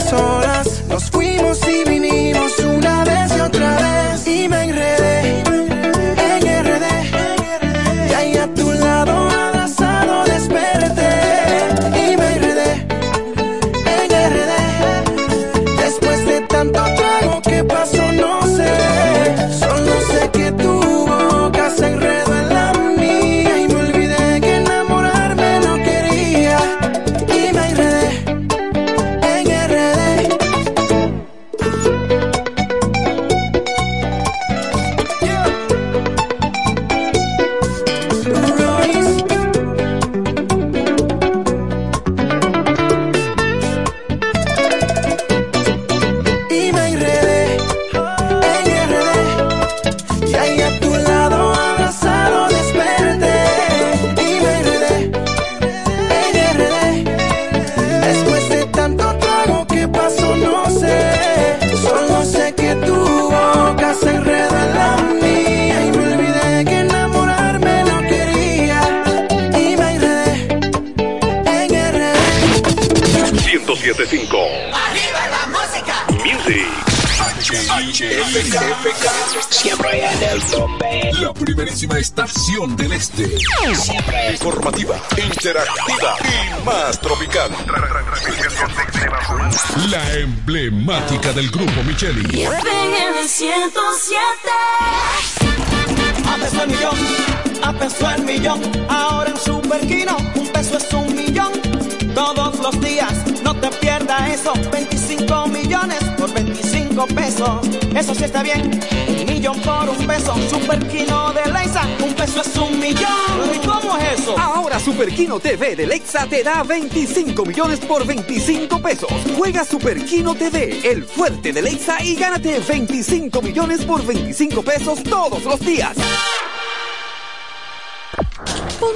las horas. Emblemática del grupo Micheli. FM 107. A peso el millón, a peso el millón. Ahora en Super Kino, un peso es un millón. Todos los días, no te pierdas eso. 25 millones por 25 pesos. Eso sí está bien. Un millón por un peso. Super Kino de Leisa, un peso es un millón. ¿Y cómo es eso? Ahora Super Kino TV de Lexa te da 25 millones por 25 pesos. Juega Super Kino TV, el fuerte de Lexa y gánate 25 millones por 25 pesos todos los días.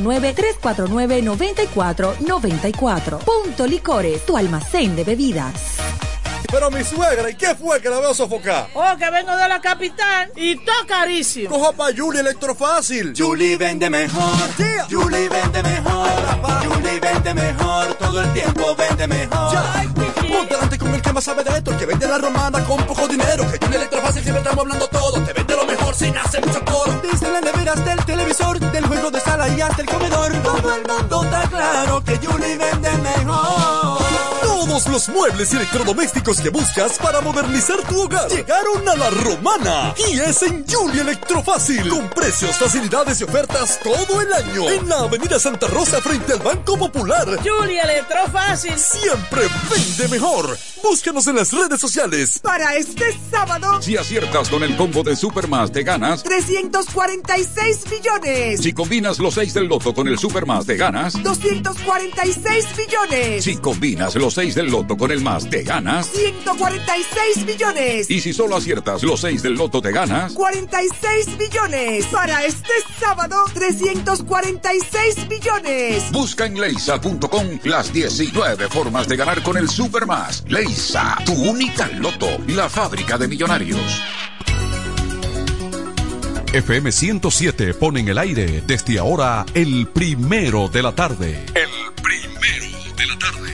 809-349-9494. Punto Licores, tu almacén de bebidas. Pero mi suegra, ¿y qué fue que la veo sofocar? Oh, que vengo de la capital y todo carísimo. Coja pa' Julie Electrofácil. Julie vende mejor. Julie vende mejor. Julie vende mejor. Todo el tiempo vende mejor. Ponte delante con el que más sabe de esto, el que vende la romana con poco dinero. Que Julie Electrofácil siempre estamos hablando todo. Te vende lo mejor sin hacer mucho coro. Desde las neveras del televisor, del juego de sala y hasta el comedor. Todo el mundo está claro que Julie vende mejor. Todos los muebles y electrodomésticos que buscas para modernizar tu hogar llegaron a la romana y es en Julia Electrofácil con precios, facilidades y ofertas todo el año en la Avenida Santa Rosa frente al Banco Popular. Julia Electrofácil. Siempre vende mejor. Búscanos en las redes sociales. Para este sábado, Si aciertas con el combo de Supermas, te ganas. 346 millones. Si combinas los 6 del loto con el Supermas, te ganas. 246 millones. Si combinas los 6 del loto con el más, te ganas. 146 millones. Y si solo aciertas los 6 del loto, te ganas. 46 millones. Para este sábado, 346 millones. Busca en leisa.com las 19 formas de ganar con el Supermas. Leisa, tu única loto, la fábrica de millonarios. FM 107 pone en el aire desde ahora el primero de la tarde. El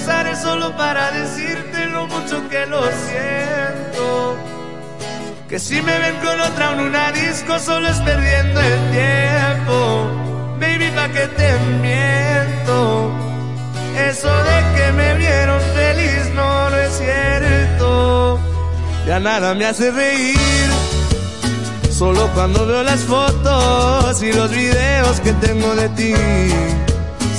usaré solo para decirte lo mucho que lo siento. Que si me ven con otra en una disco solo es perdiendo el tiempo. Baby, pa' que te miento. Eso de que me vieron feliz no, lo es cierto. Ya nada me hace reír. Solo cuando veo las fotos y los videos que tengo de ti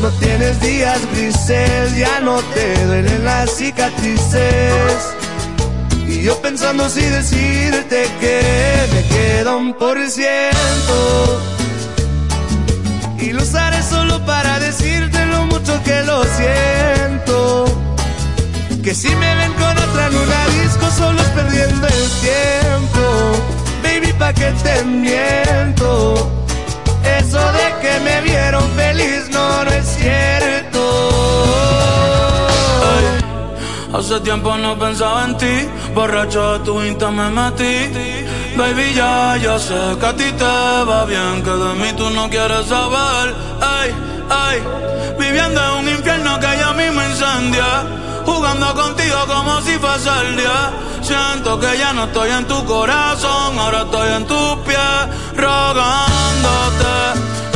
No tienes días grises, ya no te duelen las cicatrices. Y yo pensando si decirte que me queda un por ciento. Y lo usaré solo para decirte lo mucho que lo siento. Que si me ven con otra en disco, solo es perdiendo el tiempo. Baby, pa' que te miento. Eso de que me vieron feliz no, no es cierto. Hace tiempo no pensaba en ti, borracho de tu insta me metí. Baby, ya, ya sé que a ti te va bien, que de mí tú no quieres saber. Ay, ay, viviendo en un infierno que ya mismo incendia. Jugando contigo como si fuese el día. Siento que ya no estoy en tu corazón, ahora estoy en tus pies, rogándote.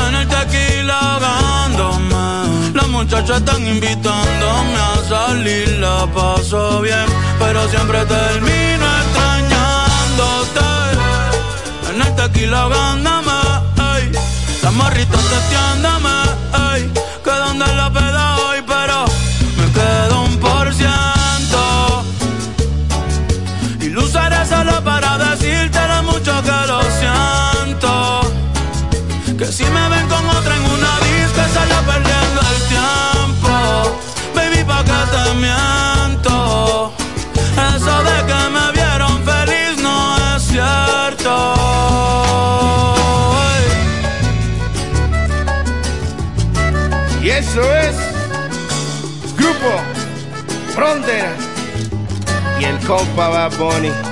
En el tequila ahogándome. Las muchachas están invitándome a salir, la paso bien, pero siempre termino extrañándote. En el tequila ahogándome, ey. Las morritas testeándome, ey. Que donde la peda Que si me ven con otra en una disco, solo perdiendo el tiempo. Baby, pa' que te miento. Eso de que me vieron feliz no es cierto. Y eso es Grupo Frontera y el compa Bad Bunny.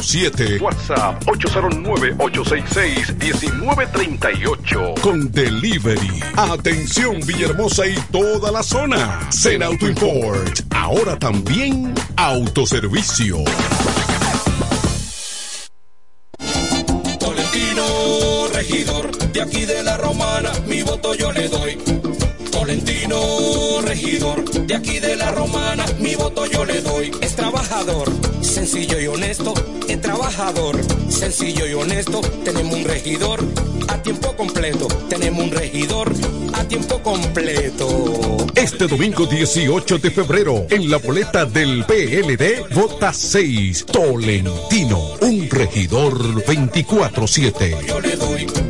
829-823-0907. WhatsApp 809-866-1938. Con delivery. Atención Villahermosa y toda la zona. Zen Auto Import. Ahora también autoservicio. Tolentino, regidor, de aquí de la romana, mi voto yo le doy. Tolentino, regidor, de aquí de la romana, mi voto yo le doy. Es trabajador, sencillo y honesto, es trabajador, sencillo y honesto. Tenemos un regidor a tiempo completo, tenemos un regidor a tiempo completo. Este domingo 18 de febrero, en la boleta del PLD, vota 6. Tolentino, un regidor 24-7.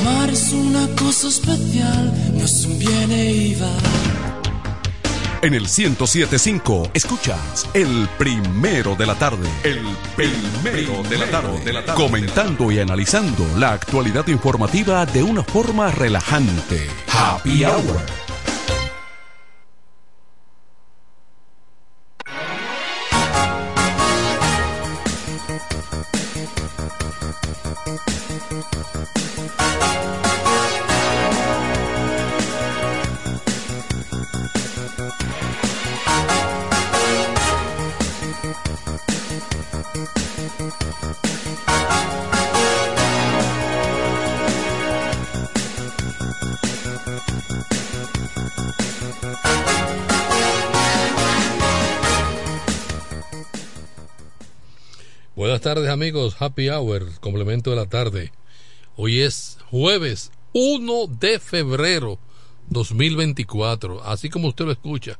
Amar es una cosa especial, no es un viene y va. En el 1075 escuchas el primero de la tarde. El primero de la tarde. De la tarde. Comentando y analizando la actualidad informativa de una forma relajante. Happy Hour. Buenas tardes amigos, Happy Hour, complemento de la tarde. Hoy es jueves 1 de febrero 2024, así como usted lo escucha.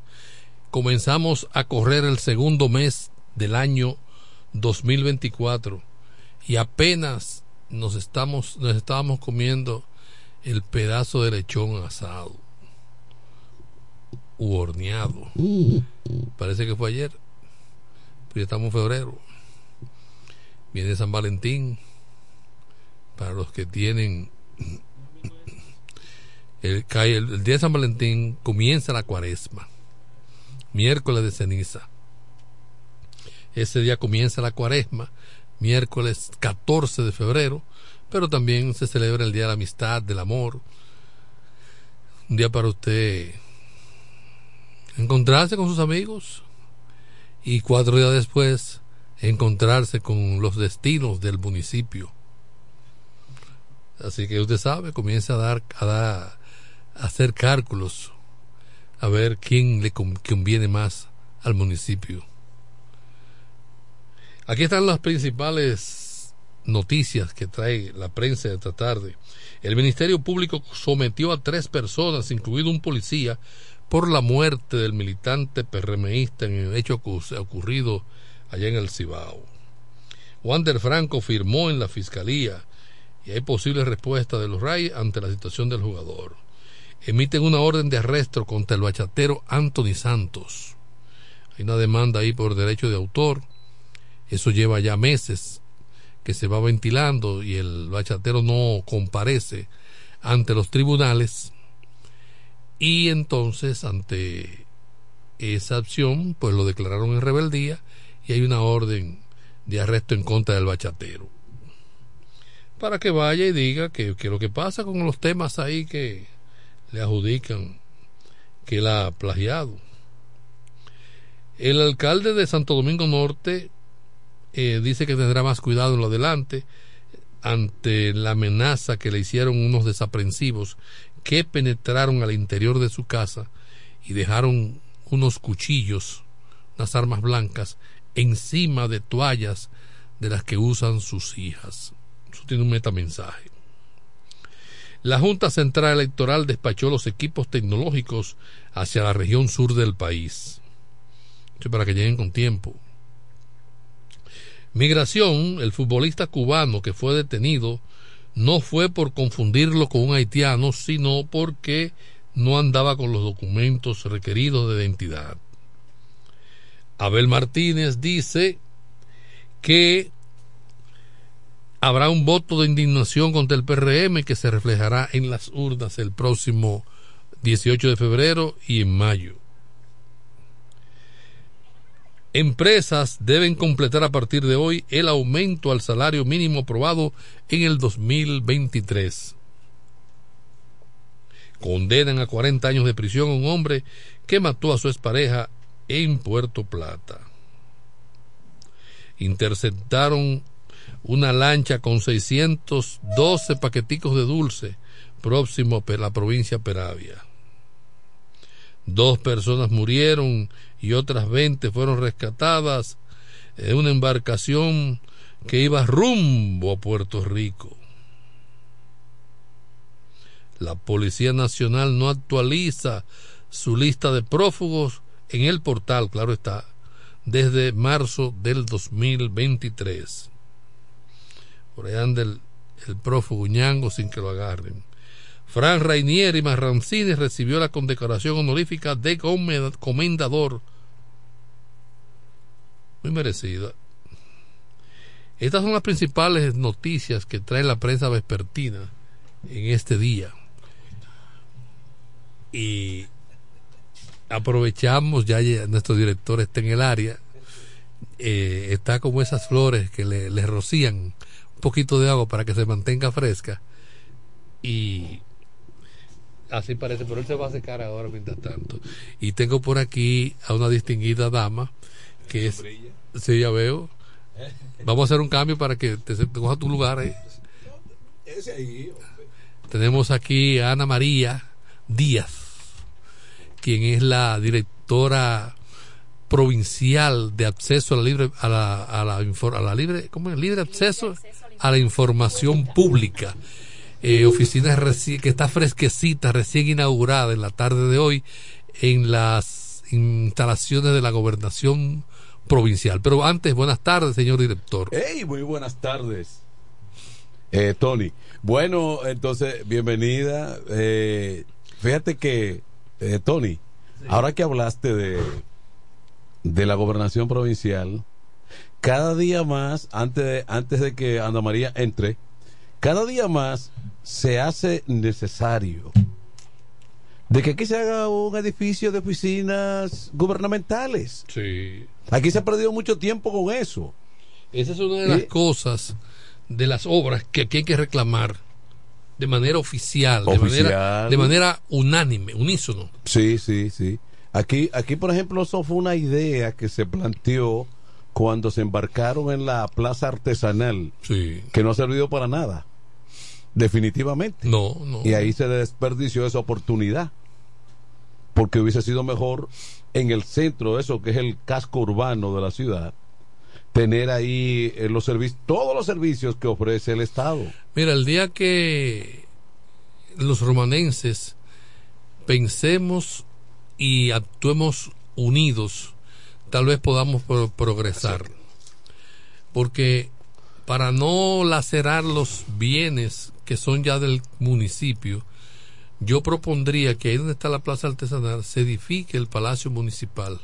Comenzamos a correr el segundo mes del año 2024 y apenas nos estamos nos estábamos comiendo el pedazo de lechón asado u horneado. Parece que fue ayer, pero ya estamos en febrero. Viene San Valentín para los que tienen el, el día de San Valentín comienza la cuaresma, miércoles de ceniza. Ese día comienza la cuaresma, miércoles 14 de febrero, pero también se celebra el Día de la Amistad, del Amor. Un día para usted encontrarse con sus amigos y cuatro días después encontrarse con los destinos del municipio. Así que usted sabe, comienza a dar, a dar, hacer cálculos, a ver quién le conviene más al municipio. Aquí están las principales noticias que trae la prensa de esta tarde. El Ministerio Público sometió a tres personas, incluido un policía, por la muerte del militante PRMista en el hecho ocurrido allá en el Cibao. Wander Franco firmó en la fiscalía y hay posible respuesta de los RAI ante la situación del jugador. Emiten una orden de arresto contra el bachatero Anthony Santos. Hay una demanda ahí por derecho de autor. Eso lleva ya meses que se va ventilando y el bachatero no comparece ante los tribunales. Y entonces, ante esa acción, pues lo declararon en rebeldía y hay una orden de arresto en contra del bachatero. Para que vaya y diga que, que lo que pasa con los temas ahí que le adjudican que él ha plagiado. El alcalde de Santo Domingo Norte eh, dice que tendrá más cuidado en lo adelante ante la amenaza que le hicieron unos desaprensivos que penetraron al interior de su casa y dejaron unos cuchillos, unas armas blancas, encima de toallas de las que usan sus hijas. Eso tiene un metamensaje. La Junta Central Electoral despachó los equipos tecnológicos hacia la región sur del país. Para que lleguen con tiempo. Migración, el futbolista cubano que fue detenido, no fue por confundirlo con un haitiano, sino porque no andaba con los documentos requeridos de identidad. Abel Martínez dice que habrá un voto de indignación contra el PRM que se reflejará en las urnas el próximo 18 de febrero y en mayo. Empresas deben completar a partir de hoy el aumento al salario mínimo aprobado en el 2023. Condenan a 40 años de prisión a un hombre que mató a su expareja en Puerto Plata. Interceptaron una lancha con 612 paqueticos de dulce próximo a la provincia Peravia. Dos personas murieron y otras 20 fueron rescatadas en una embarcación que iba rumbo a Puerto Rico. La Policía Nacional no actualiza su lista de prófugos en el portal, claro está, desde marzo del 2023. Por ahí anda el, el prófugo Ñango sin que lo agarren. Fran Rainieri Marrancini recibió la condecoración honorífica de comendador. Muy merecida. Estas son las principales noticias que trae la prensa vespertina en este día. Y aprovechamos, ya nuestro director está en el área, eh, está como esas flores que le, le rocían un poquito de agua para que se mantenga fresca. Y así parece, pero él se va a secar ahora mientras tanto. Y tengo por aquí a una distinguida dama que es. Sí, ya veo. Vamos a hacer un cambio para que te, te coja tu lugar. ¿eh? Tenemos aquí a Ana María Díaz, quien es la directora provincial de acceso a la libre a la, a la, a la libre ¿cómo es? libre acceso a la información pública eh, oficina que está fresquecita, recién inaugurada en la tarde de hoy en las instalaciones de la gobernación provincial. Pero antes, buenas tardes, señor director. Hey, muy buenas tardes, eh, Tony. Bueno, entonces, bienvenida. Eh, fíjate que, eh, Tony, sí. ahora que hablaste de, de la gobernación provincial, cada día más, antes de, antes de que Ana María entre, cada día más se hace necesario de que aquí se haga un edificio de oficinas gubernamentales. Sí. Aquí se ha perdido mucho tiempo con eso. Esa es una de las cosas de las obras que aquí hay que reclamar de manera oficial, De, manera, de manera unánime, unísono. Sí, sí, sí. Aquí, aquí, por ejemplo, eso fue una idea que se planteó cuando se embarcaron en la plaza artesanal, que no ha servido para nada. Definitivamente. No, no. Y ahí se desperdició esa oportunidad. Porque hubiese sido mejor en el centro, eso que es el casco urbano de la ciudad, tener ahí eh, los servicios, todos los servicios que ofrece el Estado. Mira, el día que los romanenses pensemos y actuemos unidos, tal vez podamos progresar. Porque para no lacerar los bienes que son ya del municipio, yo propondría que ahí donde está la plaza artesanal se edifique el palacio municipal.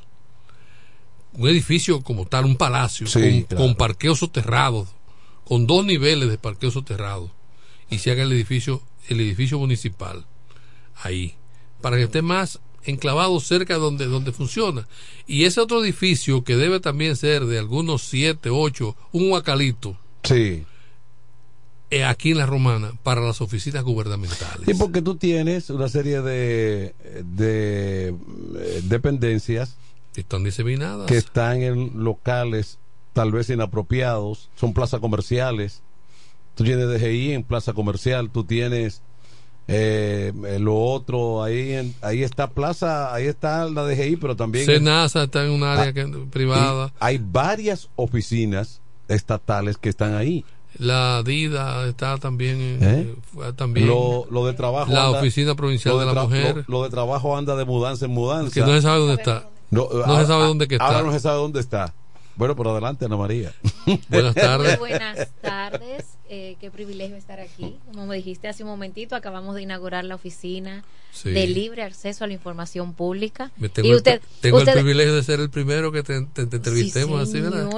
Un edificio como tal, un palacio, con, con parqueo soterrado, con dos niveles de parqueo soterrado, y se haga el edificio, el edificio municipal ahí, para que esté más enclavado cerca de donde, donde funciona. Y ese otro edificio que debe también ser de algunos siete, ocho, un huacalito. Sí. Aquí en la Romana para las oficinas gubernamentales. Sí, porque tú tienes una serie de, de eh, dependencias están diseminadas que están en locales tal vez inapropiados, son plazas comerciales. Tú tienes DGI en plaza comercial, tú tienes eh, lo otro, ahí ahí está Plaza, ahí está la DGI, pero también... Senasa está en un área ah, privada. Hay varias oficinas estatales que están ahí. La DIDA está también. ¿Eh? Eh, también lo, lo, de trabajo. La Oficina Provincial de, la Mujer. Lo, de trabajo anda de mudanza en mudanza. Que no se sabe dónde está. No, se sabe dónde que está. Ahora no se sabe dónde está. Bueno, por adelante, Ana María. Buenas tardes. buenas tardes. Eh, qué privilegio estar aquí. Como me dijiste hace un momentito, acabamos de inaugurar la oficina de libre acceso a la información pública. tengo, y usted, el, tengo el privilegio de ser el primero que te, entrevistemos así, ¿verdad?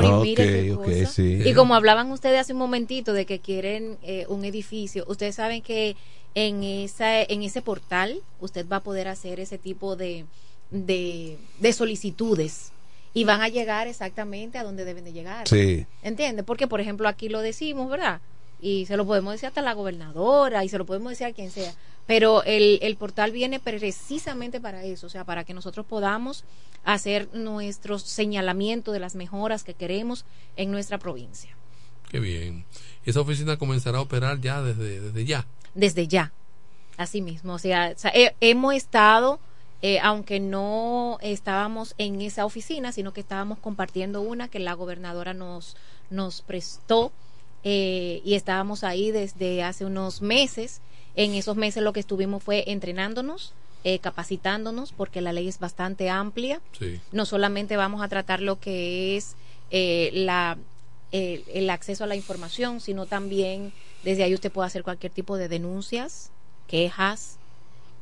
Y, como hablaban ustedes hace un momentito de que quieren eh, un edificio, ustedes saben que en, esa, en ese portal usted va a poder hacer ese tipo de, de, de solicitudes y van a llegar exactamente a donde deben de llegar. Sí. ¿Entiendes? Porque, por ejemplo, aquí lo decimos, ¿verdad? Y se lo podemos decir hasta la gobernadora y se lo podemos decir a quien sea. Pero el, el portal viene precisamente para eso, o sea, para que nosotros podamos hacer nuestro señalamiento de las mejoras que queremos en nuestra provincia. Qué bien. ¿Esa oficina comenzará a operar ya desde, desde ya? Desde ya. Así mismo. O sea, hemos estado eh, aunque no estábamos en esa oficina, sino que estábamos compartiendo una que la gobernadora nos, nos prestó eh, y estábamos ahí desde hace unos meses. En esos meses lo que estuvimos fue entrenándonos, eh, capacitándonos, porque la ley es bastante amplia. No solamente vamos a tratar lo que es la, el acceso a la información, sino también desde ahí usted puede hacer cualquier tipo de denuncias, quejas,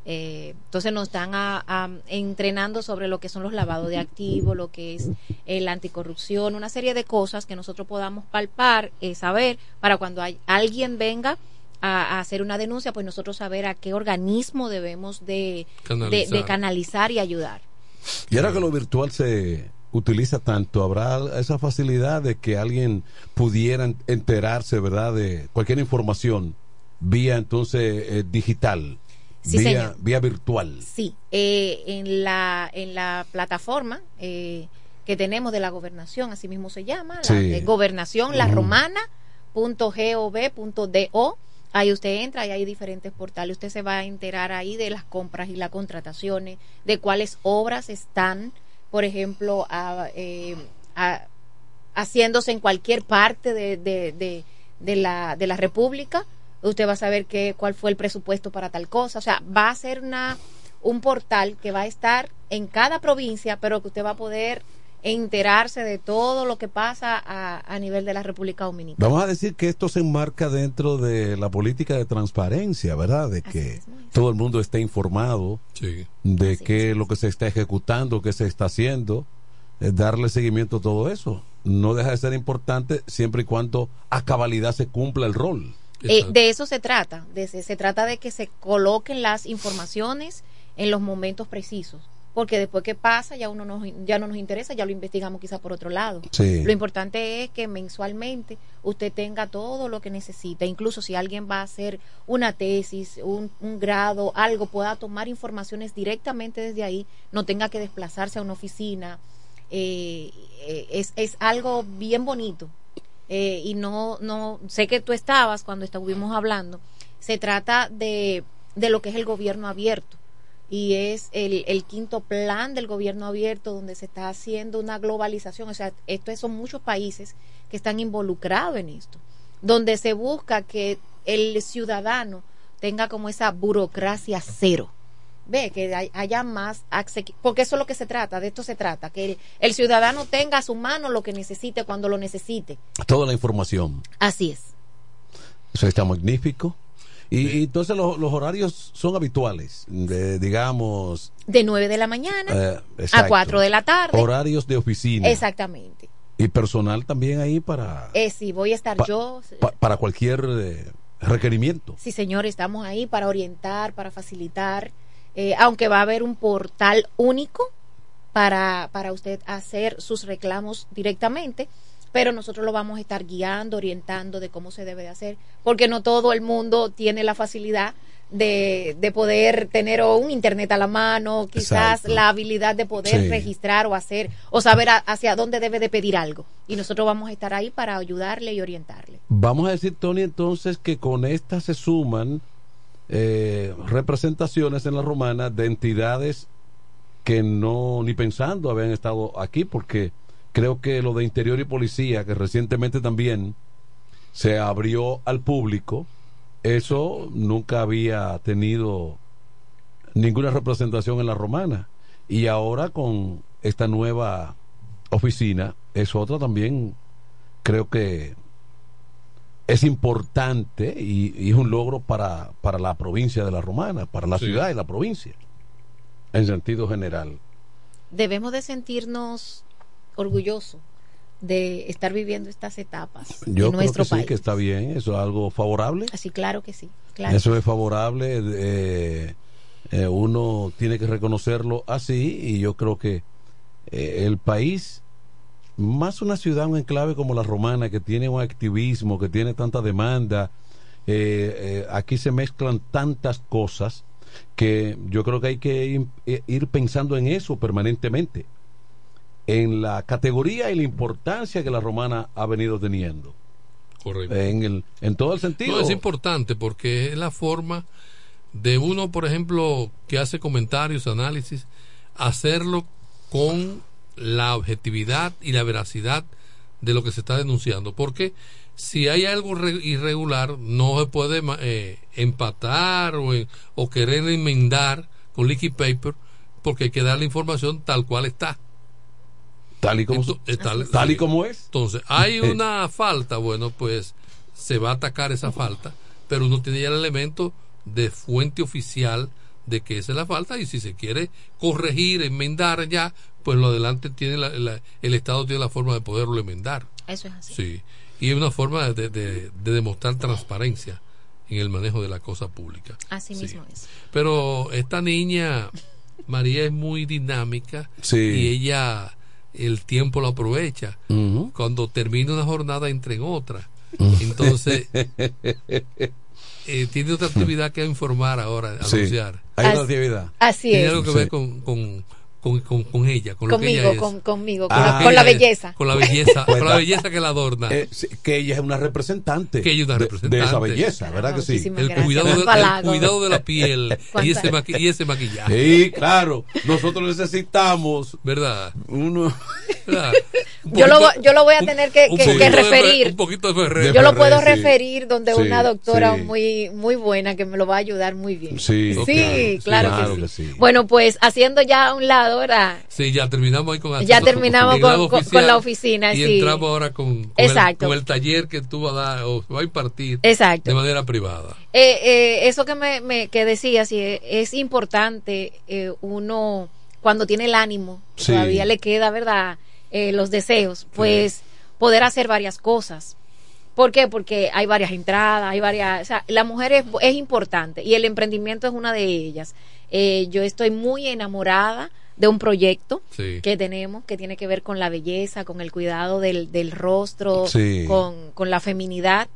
eh, entonces nos están entrenando sobre lo que son los lavados de activos, lo que es la anticorrupción, una serie de cosas que nosotros podamos palpar, eh, saber, para cuando hay, alguien venga a, hacer una denuncia, pues nosotros saber a qué organismo debemos de canalizar, y ayudar. Y ahora que lo virtual se utiliza tanto, habrá esa facilidad de que alguien pudiera enterarse, ¿verdad?, de cualquier información vía entonces eh, digital vía, vía virtual. Sí, eh, en, la, en la plataforma eh, que tenemos de la gobernación, así mismo se llama, la eh, gobernación, la romana Ahí usted entra y hay diferentes portales. Usted se va a enterar ahí de las compras y las contrataciones, de cuáles obras están, por ejemplo, haciéndose en cualquier parte de, de, de, la, de la República usted va a saber qué, cuál fue el presupuesto para tal cosa. O sea, va a ser una, un portal que va a estar en cada provincia, pero que usted va a poder enterarse de todo lo que pasa a, nivel de la República Dominicana. Vamos a decir que esto se enmarca dentro de la política de transparencia, ¿verdad? De que todo el mundo esté informado de qué lo que se está ejecutando, qué se está haciendo, darle seguimiento a todo eso. No deja de ser importante siempre y cuando a cabalidad se cumpla el rol. Eh, de eso se trata, de, se trata de que se coloquen las informaciones en los momentos precisos. Porque después que pasa, ya uno nos, ya no nos interesa, ya lo investigamos quizá por otro lado. Sí. Lo importante es que mensualmente usted tenga todo lo que necesita. Incluso si alguien va a hacer una tesis, un, un grado, algo, pueda tomar informaciones directamente desde ahí, no tenga que desplazarse a una oficina. Eh, eh, es, es algo bien bonito. Eh, y no, no, sé que tú estabas cuando estuvimos hablando. Se trata de, de lo que es el gobierno abierto y es el, el, quinto plan del gobierno abierto donde se está haciendo una globalización. O sea, esto son muchos países que están involucrados en esto, donde se busca que el ciudadano tenga como esa burocracia cero. Ve, que haya más porque eso es lo que se trata, de esto se trata, que el, el ciudadano tenga a su mano lo que necesite cuando lo necesite. Toda la información. Así es. Eso está magnífico. Y, y entonces los, los, horarios son habituales, de, digamos... De 9 de la mañana eh, a 4 de la tarde. Horarios de oficina. Exactamente. Y personal también ahí para... Eh, sí, voy a estar pa, yo. Pa, para cualquier eh, requerimiento. Sí, señor, estamos ahí para orientar, para facilitar, eh, aunque va a haber un portal único para, para usted hacer sus reclamos directamente pero nosotros lo vamos a estar guiando, orientando de cómo se debe de hacer, porque no todo el mundo tiene la facilidad de, de poder tener o un internet a la mano, quizás Exacto. la habilidad de poder sí. registrar o hacer o saber a, hacia dónde debe de pedir algo. Y nosotros vamos a estar ahí para ayudarle y orientarle. Vamos a decir, Tony, entonces que con esta se suman eh, representaciones en la romana de entidades que no ni pensando habían estado aquí porque creo que lo de interior y policía, que recientemente también se abrió al público, eso nunca había tenido ninguna representación en la romana. Y ahora con esta nueva oficina, es otra también, creo que es importante y, y es un logro para, para, la provincia de la romana, para la sí. ciudad y la provincia, en sentido general. Debemos de sentirnos orgulloso de estar viviendo estas etapas Yo en nuestro creo que país. sí, que está bien, eso es algo favorable. Así, claro que sí. Claro. Eso es favorable, eh, eh, uno tiene que reconocerlo así y yo creo que eh, el país, más una ciudad, un enclave como la romana, que tiene un activismo, que tiene tanta demanda, eh, aquí se mezclan tantas cosas que yo creo que hay que ir, ir pensando en eso permanentemente en la categoría y la importancia que la romana ha venido teniendo. Correcto. En, el, en todo el sentido. No, es importante porque es la forma de uno, por ejemplo, que hace comentarios, análisis, hacerlo con la objetividad y la veracidad de lo que se está denunciando. Porque si hay algo irregular, no se puede eh, empatar o, o querer enmendar con liquid paper porque hay que dar la información tal cual está tal y como, Entonces, tal, tal y como es. Entonces, hay una falta, bueno, pues se va a atacar esa falta, pero uno tiene ya el elemento de fuente oficial de que esa es la falta y si se quiere corregir, enmendar ya, pues lo adelante tiene la, la, el Estado tiene la forma de poderlo enmendar. Eso es así. Sí, y es una forma de, de, de demostrar transparencia en el manejo de la cosa pública. Así sí. mismo es. Pero esta niña, María, es muy dinámica sí. y ella el tiempo lo aprovecha. Uh -huh. Cuando termina una jornada, entra en otra. Uh -huh. Entonces, eh, tiene otra actividad que informar ahora, sí. anunciar. Hay una actividad. Así tiene es. algo que sí. ver con, con, con, con, con ella, con conmigo, lo que ella es. Con, conmigo, con, Ah, la, con la es, belleza. Con la belleza, con la belleza que la adorna. Eh, que ella es una representante. Que ella es una representante. De, esa belleza, ¿verdad que sí? El cuidado, de, el Halago. cuidado de la piel y ¿Cuánta- ese, maqui- y ese maquillaje. Sí, claro. Nosotros necesitamos ¿Verdad? uno. ¿Verdad? Un Yo lo, yo lo voy a tener que, un que- poquito que de Fer- referir. un poquito de Ferrer. Yo lo puedo sí. referir donde Sí, una doctora sí. muy muy buena que me lo va a ayudar muy bien. Sí, Sí, claro, claro, sí, que, sí. claro que sí. Bueno, pues haciendo ya a un lado ahora Sí, ya terminamos ahí con Ya terminamos con- la oficina, y sí. entramos ahora con, con, Exacto. El, con el taller que tú vas a dar o va a impartir Exacto. de manera privada. Eh, eh, eso que me, me que decía, sí, eh, es importante eh, uno cuando tiene el ánimo, Sí. todavía le queda, ¿verdad? Eh, los deseos, pues poder hacer varias cosas. ¿Por qué? Porque hay varias entradas, hay varias, o sea, la mujer es, es importante y el emprendimiento es una de ellas. Eh, yo estoy muy enamorada de un proyecto Sí. que tenemos que tiene que ver con la belleza, con el cuidado del, del rostro, Sí. con, con la feminidad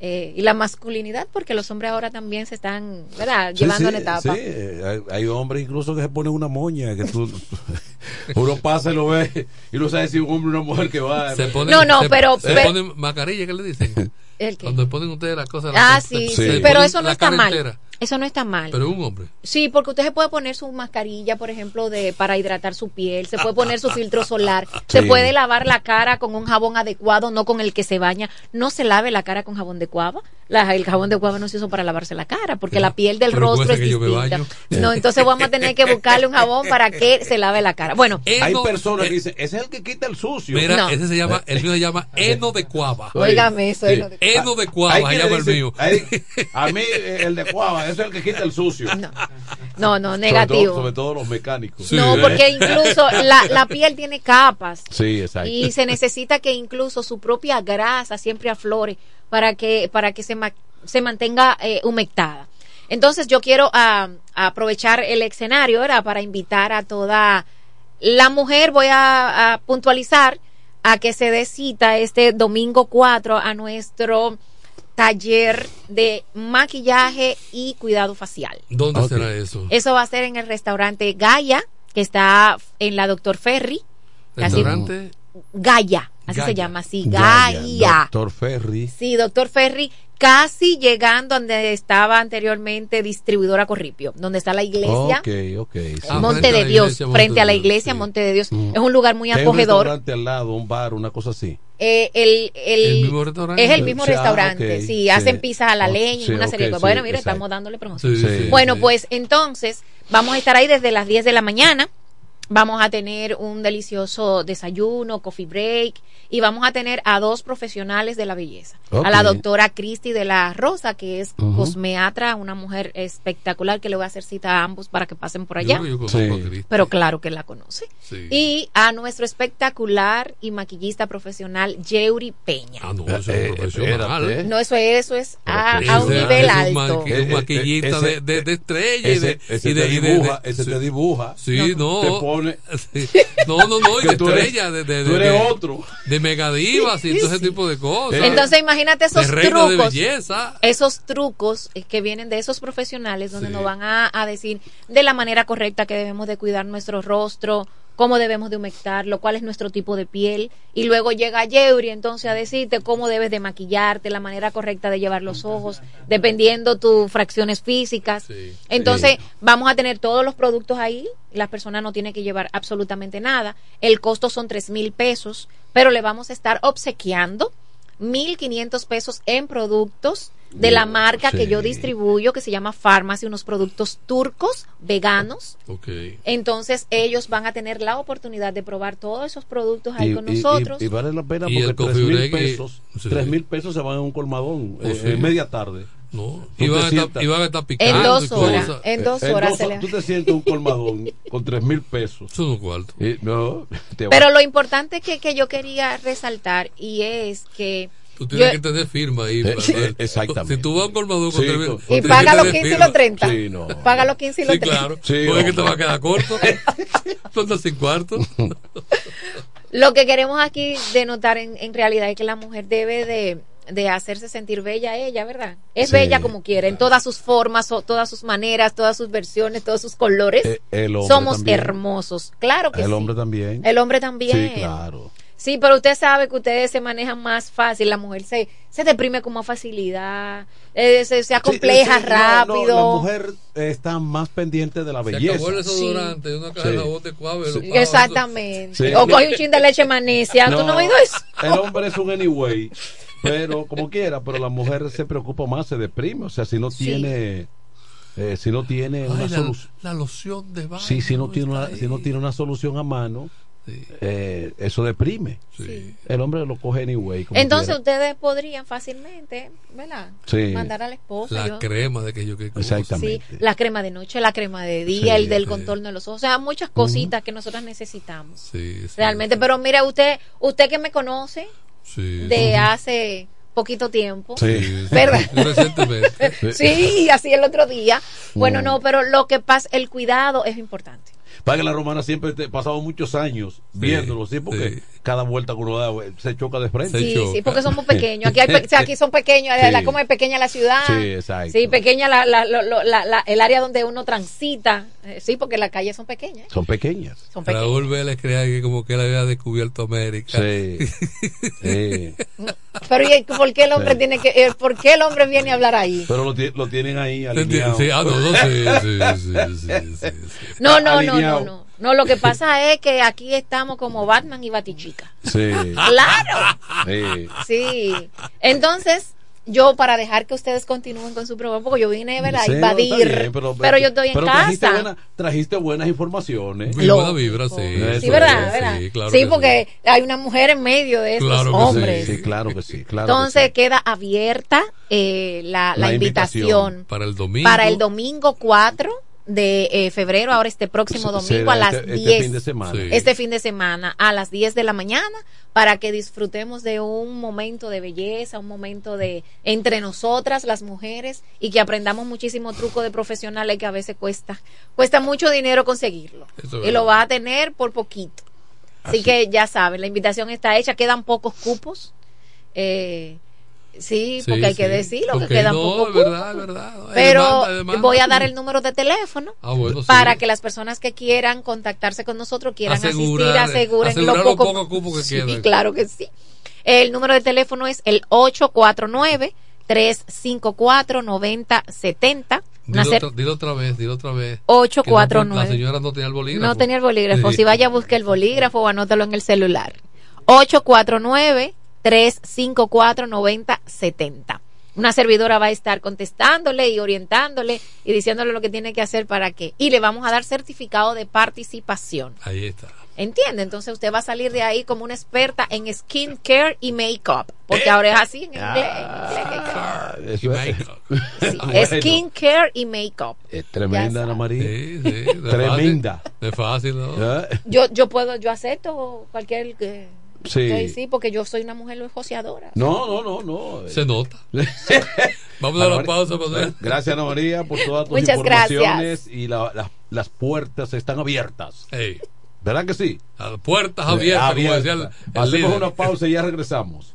eh, y la masculinidad, porque los hombres ahora también se están ¿verdad? Sí, llevando sí, en etapa. sí, hay, hay hombres incluso que se ponen una moña, que tú, uno pasa y lo ve y no sabe si un hombre o una mujer que va. Se ponen- No, no, se- pero- Se pero- ponen mascarilla, ¿qué le dicen? ¿El qué? Cuando ponen ustedes las cosas. Ah, las- sí, sí, pero eso no la está mal. entera. Eso no está mal. Pero un hombre. Sí, porque usted se puede poner su mascarilla, por ejemplo, de para hidratar su piel, se puede poner su filtro solar, se puede lavar la cara con un jabón adecuado, no con el que se baña. No se lave la cara con jabón de cuava. La- el jabón de cuava no se hizo para lavarse la cara, porque la piel del Pero rostro es distinta. baño. No, entonces vamos a tener que buscarle un jabón para que se lave la cara. Bueno, Hay personas que dicen, ese es el que quita el sucio. Mira, No. ese se llama, el mío se llama heno de cuava. Óigame eso, heno de cuava. Heno de cuava, Hay se llama el dicen, mío. hay- a mí, eh, el de Cuava, ese es el que quita el sucio. no, no, negativo. todo, sobre todo los mecánicos. no, porque incluso la, la piel tiene capas. Sí, exacto. y se necesita que incluso su propia grasa siempre aflore para que para que se, ma- se mantenga eh, humectada. Entonces yo quiero ah, aprovechar el escenario ¿verdad? para invitar a toda la mujer, voy a, a puntualizar a que se dé cita este domingo 4 a nuestro taller de maquillaje y cuidado facial. ¿Dónde será eso? Eso va a ser en el restaurante Gaia, que está en la Doctor Ferry. Casi- Restaurante Gaia, así Gaia. se llama así, Gaia, Gaia. Doctor Ferry. Sí, Doctor Ferry, casi llegando donde estaba anteriormente distribuidora Corripio, donde está la iglesia. Ok, ok. sí. Ah, Monte frente a de la Dios, iglesia, Monte frente a la de Dios, iglesia sí. Monte de Dios. Mm. Es un lugar muy un acogedor. restaurante al lado, un bar, una cosa así. Eh, el, el- ¿El mismo restaurante? Es el mismo Sí, ah, restaurante, sí, sí. hacen pizza a la leña y sí, una serie de cosas. sí, Bueno, exacto. estamos dándole promoción. Sí, Sí. sí, Bueno, sí. pues entonces vamos a estar ahí desde las 10 de la mañana. Vamos a tener un delicioso desayuno, coffee break y vamos a tener a dos profesionales de la belleza. A la doctora Cristi de la Rosa, que es cosmeatra, una mujer espectacular que le voy a hacer cita a ambos para que pasen por allá. yo Sí. Pero claro que la conoce. Sí. Y a nuestro espectacular y maquillista profesional, Yeuri Peña. Ah, no, eso Eh, es profesional. espérate. No, eso es, eso es a, un nivel ese es un alto. maquillista Eh, eh, de, ese- de, de estrella y de, Ese, ese y de, te y de- dibuja, de- ese sí. te dibuja. Sí, no. Te Sí. No, no, no, y de tú eres- estrella, de, de, tú de- eres de- otro. de megadivas y todo ese tipo de cosas. Entonces imagínate esos de reina de trucos. belleza. Esos trucos eh, que vienen de esos profesionales donde Sí. nos van a, a decir de la manera correcta que debemos de cuidar nuestro rostro, cómo debemos de humectarlo, cuál es nuestro tipo de piel. Y luego llega Yeuri entonces a decirte cómo debes de maquillarte, la manera correcta de llevar los ojos, dependiendo tus fracciones físicas. Sí. Entonces Sí. vamos a tener todos los productos ahí, las personas no tienen que llevar absolutamente nada. El costo son tres mil pesos, pero le vamos a estar obsequiando 1.500 pesos en productos de la marca que yo distribuyo, que se llama Pharmacy, unos productos turcos, veganos. Ok. Entonces ellos van a tener la oportunidad de probar todos esos productos ahí Y, con y- nosotros. y- y vale la pena porque tres mil pesos, sí. tres mil pesos se van a un colmadón Oh, eh, sí. en media tarde. No, iban a, a estar picando. en dos horas, cosas. en dos En horas dos se le- Tú te sientes un colmadón con tres mil pesos. Eso es cuarto. Y no, Pero lo importante que, que yo quería resaltar y es que Tú tienes yo- que tener firma ahí. Eh, para- sí, exactamente. Si tú vas a un con Sí, tres mil- con- y paga los tener 15 y los 30. Sí, no. Paga los 15 y los Sí, 30. claro. Sí, Porque que te va a quedar corto. Andas sin cuarto. Lo que queremos aquí denotar en, en realidad es que la mujer debe de, de hacerse sentir bella ella, ¿verdad? Es Sí, bella como quiera, en todas sus formas, o todas sus maneras, todas sus versiones, todos sus colores. Eh, el hombre Somos también. hermosos, claro que El sí. hombre también. El hombre también. Sí, claro. Sí, pero usted sabe que ustedes se manejan más fácil, la mujer se, se deprime con más facilidad, eh, se, se acompleja Sí, sí, no, rápido. no, la mujer está más pendiente de la Se belleza. acabó el desodorante de una caja de Sí. jabón de cuave. Exactamente. Sí. O coge un chin de leche magnesia. ¿Tú no has oído eso? El hombre es un anyway, pero como quiera, pero la mujer se preocupa más, se deprime, o sea, si no Sí. tiene eh, si no tiene Ay, una la, solución, la loción de baño. sí, si no tiene si no tiene una solución a mano, Sí, eh, eso deprime. sí. El hombre lo coge anyway. como Entonces quiera. ustedes podrían fácilmente, ¿verdad? Sí. Mandar al esposo. La yo- crema de que yo que. Sí, Exactamente. la crema de noche, la crema de día, Sí, el del sí. contorno de los ojos, o sea, muchas cositas que nosotros necesitamos. Sí, sí, Realmente, pero mira, usted usted que me conoce sí. de hace poquito tiempo. Sí, ¿Verdad? Recientemente. Sí, así el otro día. Bueno, no, pero lo que pasa, el cuidado es importante. Para que la romana siempre te pasado muchos años viéndolo, sí, porque cada vuelta que uno da eh, se choca de frente. Sí, sí, porque somos pequeños. Aquí, hay pe- o sea, aquí son pequeños, Sí. la, como es pequeña la ciudad. Sí, exacto. Sí, pequeña la, la- la- la- el área donde uno transita. Eh, sí, porque las calles son pequeñas. Son pequeñas. Son pequeñas. Raúl Vélez creía que como que él había descubierto América. Sí. Sí. Pero ¿y por qué el hombre Sí. tiene que, eh, por qué el hombre viene a hablar ahí? Pero lo, lo tienen ahí alineado. sí, ah, no, no, sí, sí, sí, sí, sí, sí. No, no, no, no, no. Lo que pasa es que aquí estamos como Batman y Batichica. Sí. Claro. Sí. Sí. Entonces, yo para dejar que ustedes continúen con su programa, porque yo vine ¿verdad? a invadir, bien, pero, yo estoy en pero casa. Trajiste, buena- trajiste buenas informaciones. Muy buena vibra, sí. Eso Sí, ¿verdad? ¿verdad? Sí, claro sí, que porque hay una mujer en medio de Claro que hombres. Sí, sí, claro que sí. Claro que Entonces queda abierta eh, la, la La invitación, invitación. Para el domingo. para el domingo 4 de eh, febrero, ahora este próximo domingo será a las este- este 10. fin de semana. Sí. Este fin de semana a las 10 de la mañana para que disfrutemos de un momento de belleza, un momento de entre nosotras las mujeres y que aprendamos muchísimo truco de profesionales que a veces cuesta cuesta mucho dinero conseguirlo. Eso es y lo verdad. va a tener por poquito. Así, que ya saben, la invitación está hecha, quedan pocos cupos. Eh, sí, Sí, porque hay que sí. decirlo, que quedan no, es cupos. verdad, es verdad. Pero demanda, hay demanda. voy a dar el número de teléfono Ah, bueno, sí. para que las personas que quieran contactarse con nosotros, quieran Asegurar, asistir, aseguren asegurar lo poco, que Sí, quedan. claro que sí. El número de teléfono es el 849 354 9070. Dilo otra, dilo otra vez, dilo otra vez. 849. Que no- La señora no tenía el bolígrafo. No tenía el bolígrafo. Si vaya buscar el bolígrafo o anótalo en el celular. 849-354-9070. Una servidora va a estar contestándole y orientándole y diciéndole lo que tiene que hacer para que. Y le vamos a dar certificado de participación. Ahí está. ¿Entiende? Entonces usted va a salir de ahí como una experta en skin care y make-up. Eh. Porque ahora es así en inglés. Ah, inglés eso es- Bueno, Skin care y make-up. es tremenda, Ana María. Sí, sí. de Tremenda. fácil. De fácil, ¿no? ¿Ah? Yo, yo puedo, yo acepto cualquier que. Sí. Sí, sí, porque yo soy una mujer joseadora. No, no, no, no. Se nota. Vamos a dar Ana la María- pausa. Para Bueno, Gracias, Ana María, por todas tus Muchas informaciones. Y la- la- las puertas están abiertas. Ey, ¿Verdad que sí? las puertas abiertas, como decía el, el Hacemos líder. una pausa y ya regresamos.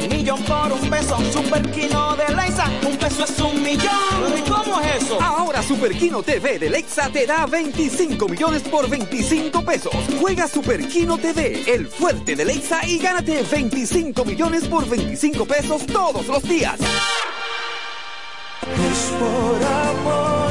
Millón por un peso. Superquino de Leisa, un peso es un millón. ¿Y cómo es eso? Ahora Super Kino TV de Lexa te da 25 millones por 25 pesos. Juega Super Kino TV, el fuerte de Lexa y gánate 25 millones por 25 pesos todos los días. Es por amor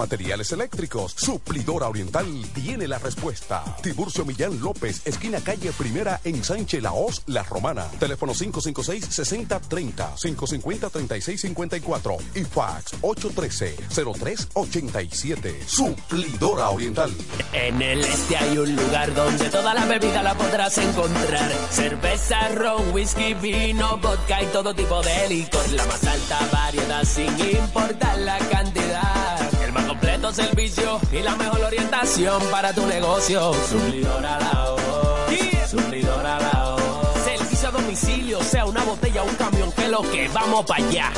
materiales eléctricos, Suplidora Oriental tiene la respuesta. Tiburcio Millán López, esquina calle Primera en Sánchez Laos, La Romana. Teléfono 556-6030, 550-3654 y fax 813-0387. Suplidora Oriental. En el este hay un lugar donde toda la bebida la podrás encontrar. Cerveza, ron, whisky, vino, vodka y todo tipo de licor. La más alta variedad sin importar la cantidad. El más completo servicio y la mejor orientación para tu negocio. Suplidora la Suplidora la Servicio a domicilio, sea una botella o un camión, que lo que vamos para allá.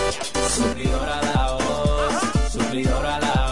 Suplidora la Suplidora la El mejor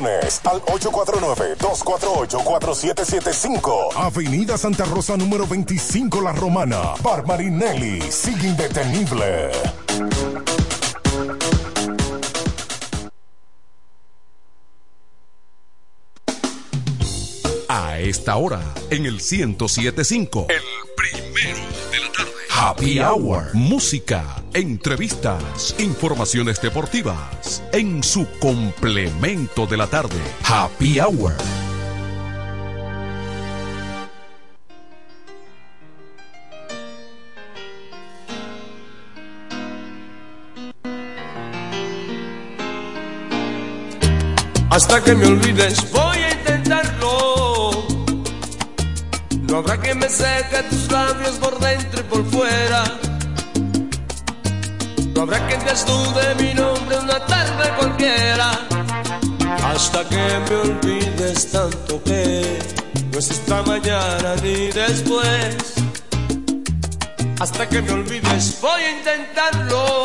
Al 849-248-4775. Avenida Santa Rosa número 25 La Romana. Bar Marinelli. Sigue indetenible. A esta hora, en el 1075. El primero. Happy Hour. Música, entrevistas, informaciones deportivas. En su complemento de la tarde. Happy Hour. Hasta que me olvides Habrá que me seque tus labios por dentro y por fuera. No habrá que desnude mi nombre una tarde cualquiera. Hasta que me olvides tanto que no es esta mañana ni después. Hasta que me olvides voy a intentarlo.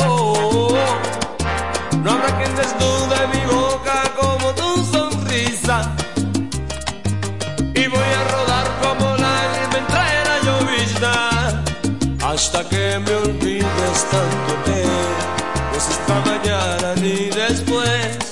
No habrá quien desnude mi boca como tu sonrisa. Y voy a me olvides tanto que no es esta mañana ni después.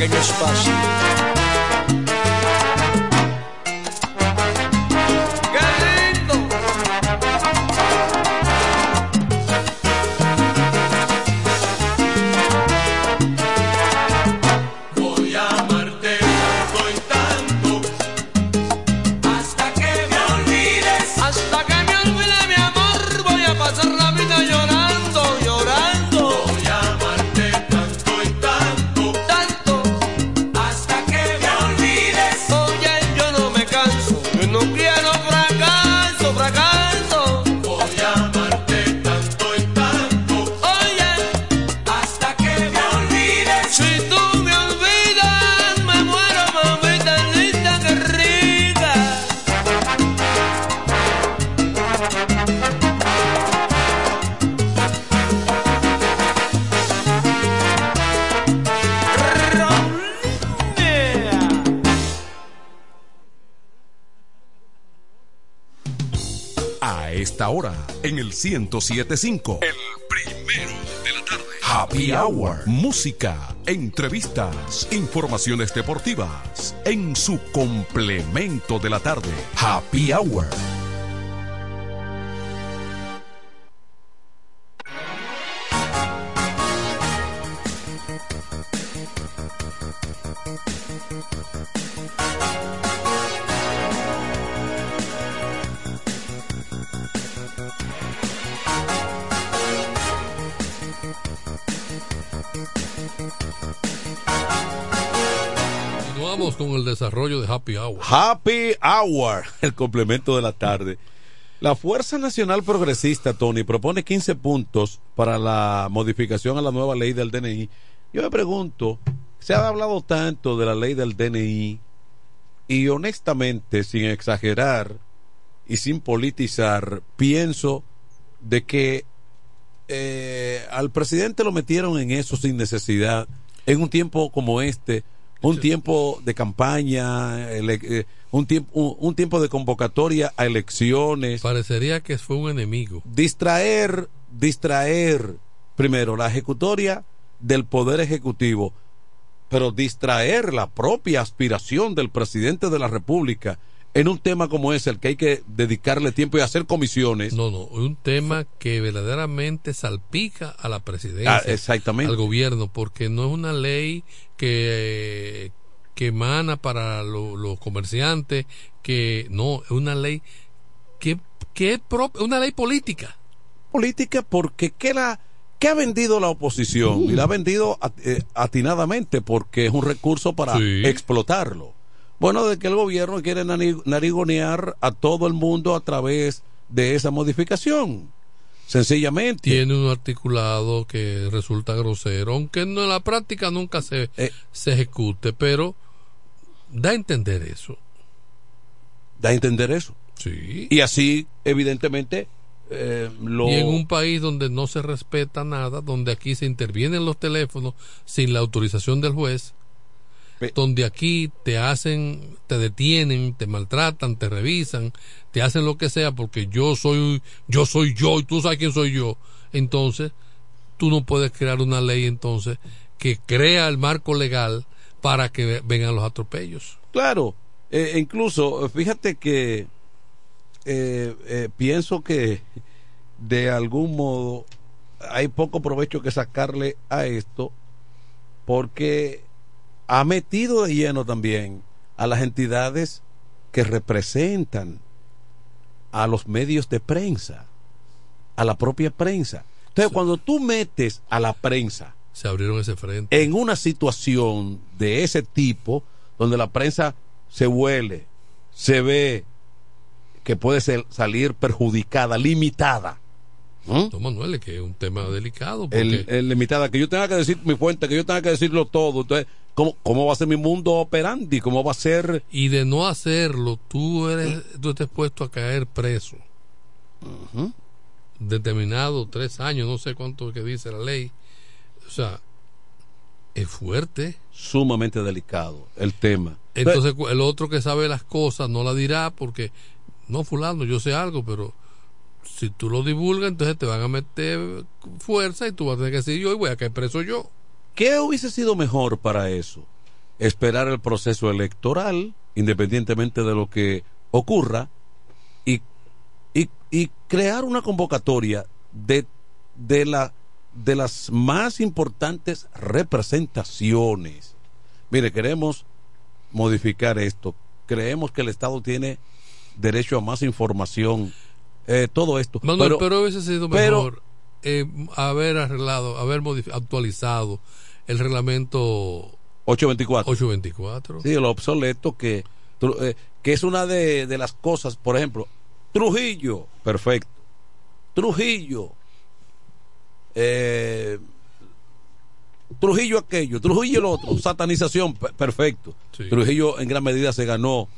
Pequeño espacio. El 1075. El primero de la tarde. Happy Hour. Música, entrevistas, informaciones deportivas. En su complemento de la tarde. Happy Hour. Happy Hour. Happy Hour, el complemento de la tarde. La Fuerza Nacional Progresista, Tony, propone 15 puntos para la modificación a la nueva ley del DNI. Yo me pregunto, se ha hablado tanto de la ley del DNI y honestamente, sin exagerar y sin politizar, pienso de que eh, al presidente lo metieron en eso sin necesidad, en un tiempo como este, un tiempo de campaña, ele- eh, un, tiempo, un, un tiempo de convocatoria a elecciones. Parecería que fue un enemigo. Distraer, distraer, primero, la ejecutoria del Poder Ejecutivo, pero distraer la propia aspiración del presidente de la República en un tema como ese, al que hay que dedicarle tiempo y hacer comisiones. No, no, un tema que verdaderamente salpica a la presidencia, Ah, exactamente. al gobierno, porque no es una ley que, que emana para lo- los comerciantes, que no, es una ley que, que es prop- una ley política. política porque ¿qué, la, qué ha vendido la oposición? Y la ha vendido eh, atinadamente porque es un recurso para Sí. explotarlo. Bueno, de que el gobierno quiere narigonear a todo el mundo a través de esa modificación. Sencillamente. Tiene un articulado que resulta grosero, aunque no en la práctica nunca se, Eh. se ejecute, pero da a entender eso. Da a entender eso. Sí. Y así, evidentemente, eh, lo... Y en un país donde no se respeta nada, donde aquí se intervienen los teléfonos sin la autorización del juez, donde aquí te hacen, te detienen, te maltratan, te revisan, te hacen lo que sea porque yo soy, yo soy yo y tú sabes quién soy yo. Entonces, tú no puedes crear una ley entonces que crea el marco legal para que vengan los atropellos. Claro, eh, incluso, eh, fíjate que eh, eh, pienso que de algún modo hay poco provecho que sacarle a esto porque ha metido de lleno también a las entidades que representan a los medios de prensa, a la propia prensa. Entonces, cuando tú metes a la prensa Se abrieron ese frente. en una situación de ese tipo, donde la prensa se huele, se ve que puede ser- salir perjudicada, limitada. ¿Mm? No, Manuel, es que es un tema delicado. Porque El, el limitada, que yo tenga que decir mi fuente, que yo tenga que decirlo todo. Entonces, ¿cómo, ¿cómo va a ser mi mundo operandi? ¿Cómo va a ser? y de no hacerlo, tú eres, tú estás puesto a caer preso. Determinado tres años, no sé cuánto que dice la ley. O sea, es fuerte. Sumamente delicado el tema. Entonces cu- el otro que sabe las cosas no la dirá porque, no fulano, yo sé algo, pero si tú lo divulgas, entonces te van a meter fuerza y tú vas a tener que decir yo y voy a caer preso yo. ¿Qué hubiese sido mejor para eso? Esperar el proceso electoral, independientemente de lo que ocurra, y, y, y crear una convocatoria de, de, la, de las más importantes representaciones. Mire, queremos modificar esto. Creemos que el Estado tiene derecho a más información. Eh, todo esto. Manuel, pero, hubiese sido pero- mejor eh, haber arreglado, haber actualizado el reglamento 824. 824. Sí, lo obsoleto que, eh, que es una de, de las cosas, por ejemplo, Trujillo, perfecto. Trujillo, eh, Trujillo aquello, Trujillo el otro, satanización, pe- perfecto. Sí. Trujillo en gran medida se ganó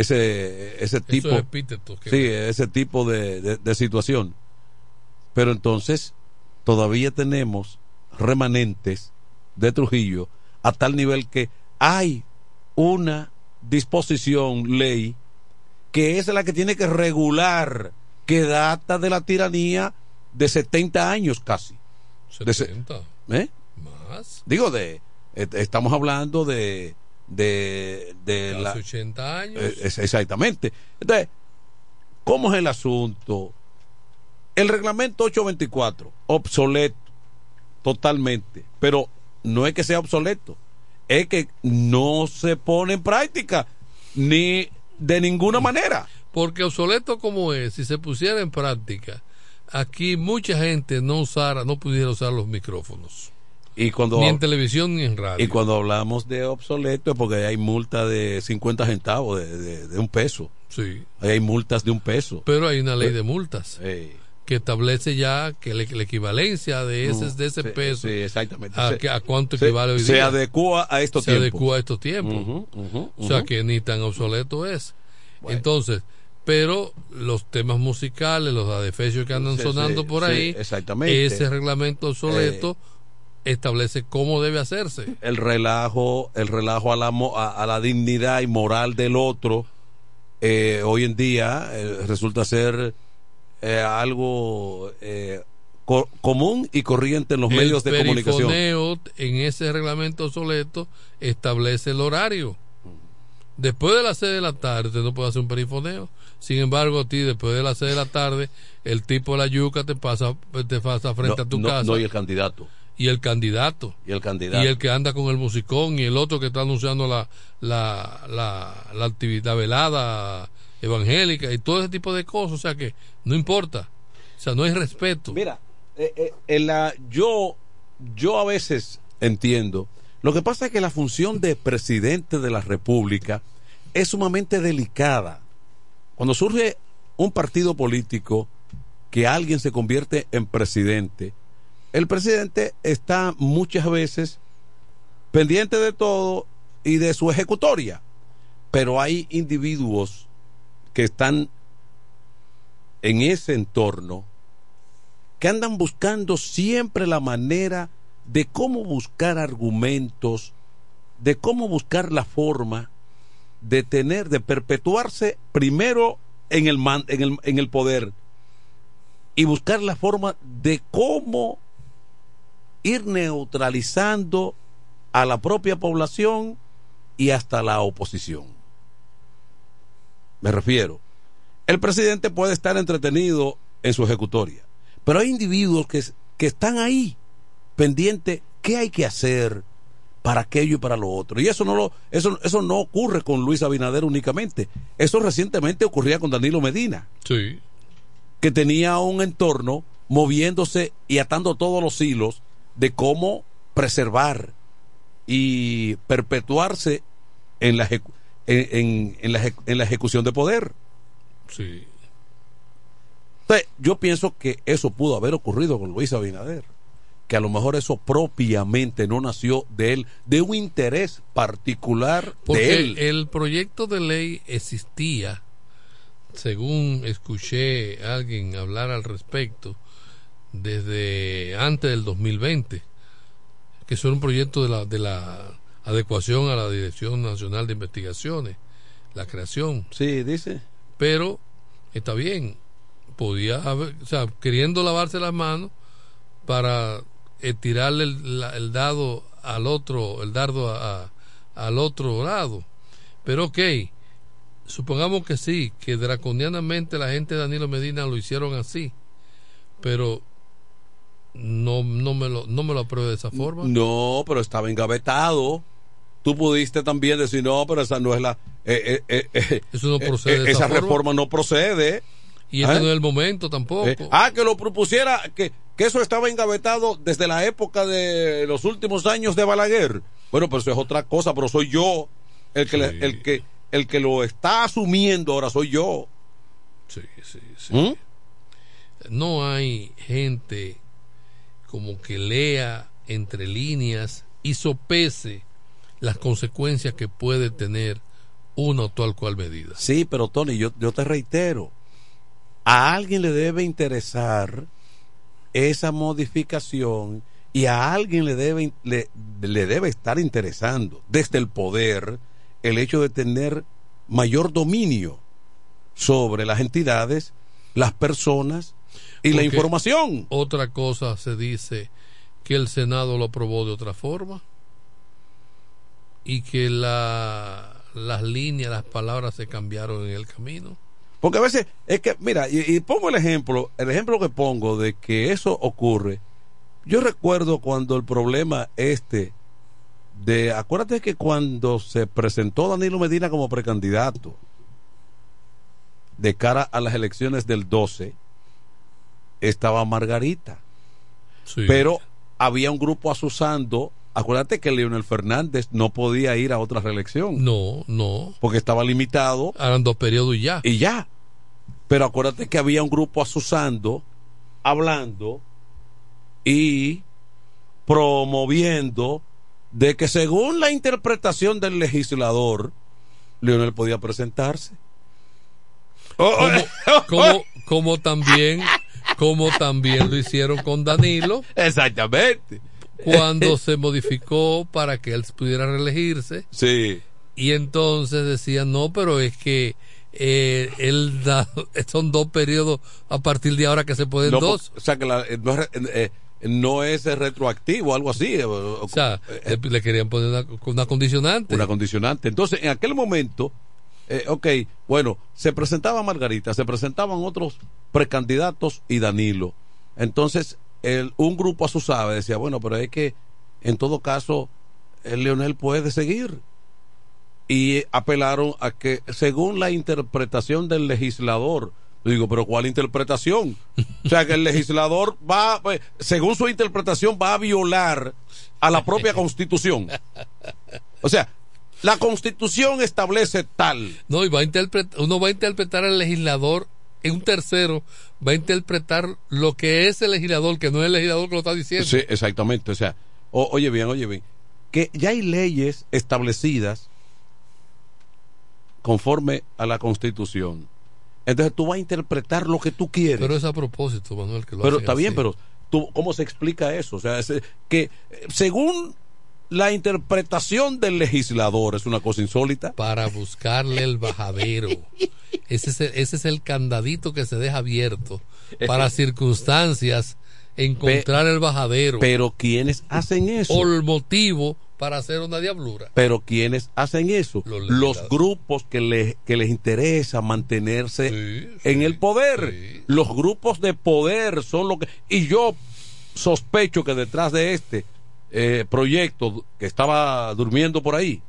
ese, ese tipo, que- sí, ese tipo de, de- de situación. Pero entonces todavía tenemos remanentes de Trujillo a tal nivel que hay una disposición, ley, que es la que tiene que regular, que data de la tiranía de 70 años casi. De se- 70. ¿eh? Más. Digo, de eh, estamos hablando de, de, de Hace la... 80 años. Eh, es- exactamente. Entonces, ¿cómo es el asunto? El reglamento 824, obsoleto, totalmente. Pero no es que sea obsoleto, es que no se pone en práctica, ni de ninguna manera. Porque obsoleto como es, si se pusiera en práctica, aquí mucha gente no usara, no pudiera usar los micrófonos. Y cuando, Ni en televisión ni en radio. y cuando hablamos de obsoleto es porque hay multa de 50 centavos, de, de- de un peso. Sí. Ahí hay multas de un peso. Pero hay una ley de multas Eh, que establece ya que le- la equivalencia de ese, de ese sí, peso sí, exactamente. A, Se- que- a cuánto se- equivale hoy se adecua a estos se tiempos. adecua a estos tiempos. O sea que ni tan obsoleto es. Entonces, pero los temas musicales, los adefesios que andan sonando por ahí, exactamente. Eh, ese reglamento obsoleto establece cómo debe hacerse. el relajo, el relajo a la, a, a la dignidad y moral del otro, eh, hoy en día eh, resulta ser eh, algo eh, co- común y corriente en los el medios de comunicación. perifoneo en ese reglamento obsoleto establece el horario. Después de las 6 de la tarde usted no puede hacer un perifoneo. Sin embargo, a ti después de las 6 de la tarde el tipo de la yuca te pasa te pasa frente No, a tu no, casa. no, y el candidato. Y el candidato. Y el candidato. Y el que anda con el musicón y el otro que está anunciando la, la, la, la actividad velada evangélica y todo ese tipo de cosas. O sea que no importa. O sea, no hay respeto. Mira, eh, eh, en la, yo, yo a veces entiendo. Lo que pasa es que la función de presidente de la República es sumamente delicada. Cuando surge un partido político que alguien se convierte en presidente, el presidente está muchas veces pendiente de todo y de su ejecutoria. Pero hay individuos que están en ese entorno que andan buscando siempre la manera de cómo buscar argumentos, de cómo buscar la forma de tener, de perpetuarse primero en el, en el poder y buscar la forma de cómo ir neutralizando a la propia población y hasta la oposición. Me refiero, el presidente puede estar entretenido en su ejecutoria, pero hay individuos que, que están ahí pendientes qué hay que hacer para aquello y para lo otro. Y eso no lo, eso, eso no ocurre con Luis Abinader únicamente. Eso recientemente ocurría con Danilo Medina, Sí. que tenía un entorno moviéndose y atando todos los hilos de cómo preservar y perpetuarse en la, en, en- la, en la ejecución de poder. Sí. Entonces, yo pienso que eso pudo haber ocurrido con Luis Abinader, que a lo mejor eso propiamente no nació de él, de un interés particular Porque de él. el proyecto de ley existía, según escuché a alguien hablar al respecto, desde antes del 2020, que es un proyecto de la, de la adecuación a la Dirección Nacional de Investigaciones, la creación. Sí, dice. Pero está bien, podía haber, o sea, queriendo lavarse las manos para eh, tirarle el, la- el dado al otro, el dardo a- a- al otro lado. Pero ok, supongamos que sí, que draconianamente la gente de Danilo Medina lo hicieron así, pero no, no, me, lo, no me lo apruebe de esa forma. No, pero estaba engavetado. Tú pudiste también decir, no, pero esa no es la... eh, eh, eh, Eso no procede de esa esa forma. reforma no procede. Y este no es el momento tampoco. Ah, que lo propusiera, que, que eso estaba engavetado desde la época de los últimos años de Balaguer. Bueno, pero eso es otra cosa, pero soy yo el que, le- el que, el que lo está asumiendo ahora soy yo. Sí, sí, sí. ¿Mm? no hay gente como que lea entre líneas y sopese las consecuencias que puede tener una o tal cual medida. Sí, pero Tony, yo, yo te reitero, a alguien le debe interesar esa modificación y a alguien le debe, le, le debe estar interesando desde el poder el hecho de tener mayor dominio sobre las entidades, las personas y la información. Otra cosa se dice que el Senado lo aprobó de otra forma y que la, las líneas, las palabras se cambiaron en el camino. Porque a veces es que, mira, y, y pongo el ejemplo, el ejemplo que pongo de que eso ocurre. Yo recuerdo cuando el problema este de, acuérdate que cuando se presentó Danilo Medina como precandidato de cara a las elecciones del 12, estaba Margarita. Pero había un grupo asusando. Acuérdate que Leonel Fernández no podía ir a otra reelección. No, no. Porque estaba limitado. Eran dos periodos y ya. Y ya. Pero acuérdate que había un grupo asusando, hablando y promoviendo de que según la interpretación del legislador, Leonel podía presentarse. como, como, como también como también lo hicieron con Danilo exactamente cuando se modificó para que él pudiera reelegirse sí y entonces decían no pero es que eh, él da, son dos periodos a partir de ahora que se pueden No, dos o sea que la- eh, no es re- eh, no es eh, retroactivo, algo así. eh, O sea, le, le querían poner una, una condicionante. una condicionante. Entonces, en aquel momento, eh, ok, bueno, se presentaba Margarita, se presentaban otros precandidatos y Danilo. Entonces, el, un grupo a su sabe decía, bueno, pero es que en todo caso, el Leonel puede seguir. Y apelaron a que, según la interpretación del legislador, digo, pero ¿cuál interpretación? O sea, que el legislador va, pues, según su interpretación, va a violar a la propia constitución. O sea, la constitución establece tal. No, y va a interpretar, uno va a interpretar al legislador, y un tercero va a interpretar lo que es el legislador, que no es el legislador que lo está diciendo. Sí, exactamente. O sea, o- oye bien, oye bien, que ya hay leyes establecidas conforme a la constitución. Entonces tú vas a interpretar lo que tú quieres. Pero es a propósito, Manuel, que lo Pero está bien, pero tú, ¿cómo se explica eso? O sea, es, que eh, según la interpretación del legislador es una cosa insólita. Para buscarle el bajadero. Ese es el, ese es el candadito que se deja abierto para circunstancias encontrar el bajadero. Pero ¿quiénes hacen eso? O el motivo para hacer una diablura. Pero ¿quiénes hacen eso? Los, grupos que, le- que les interesa mantenerse en el poder. Los grupos de poder son lo que... Y yo sospecho que detrás de este eh, proyecto que estaba durmiendo por ahí,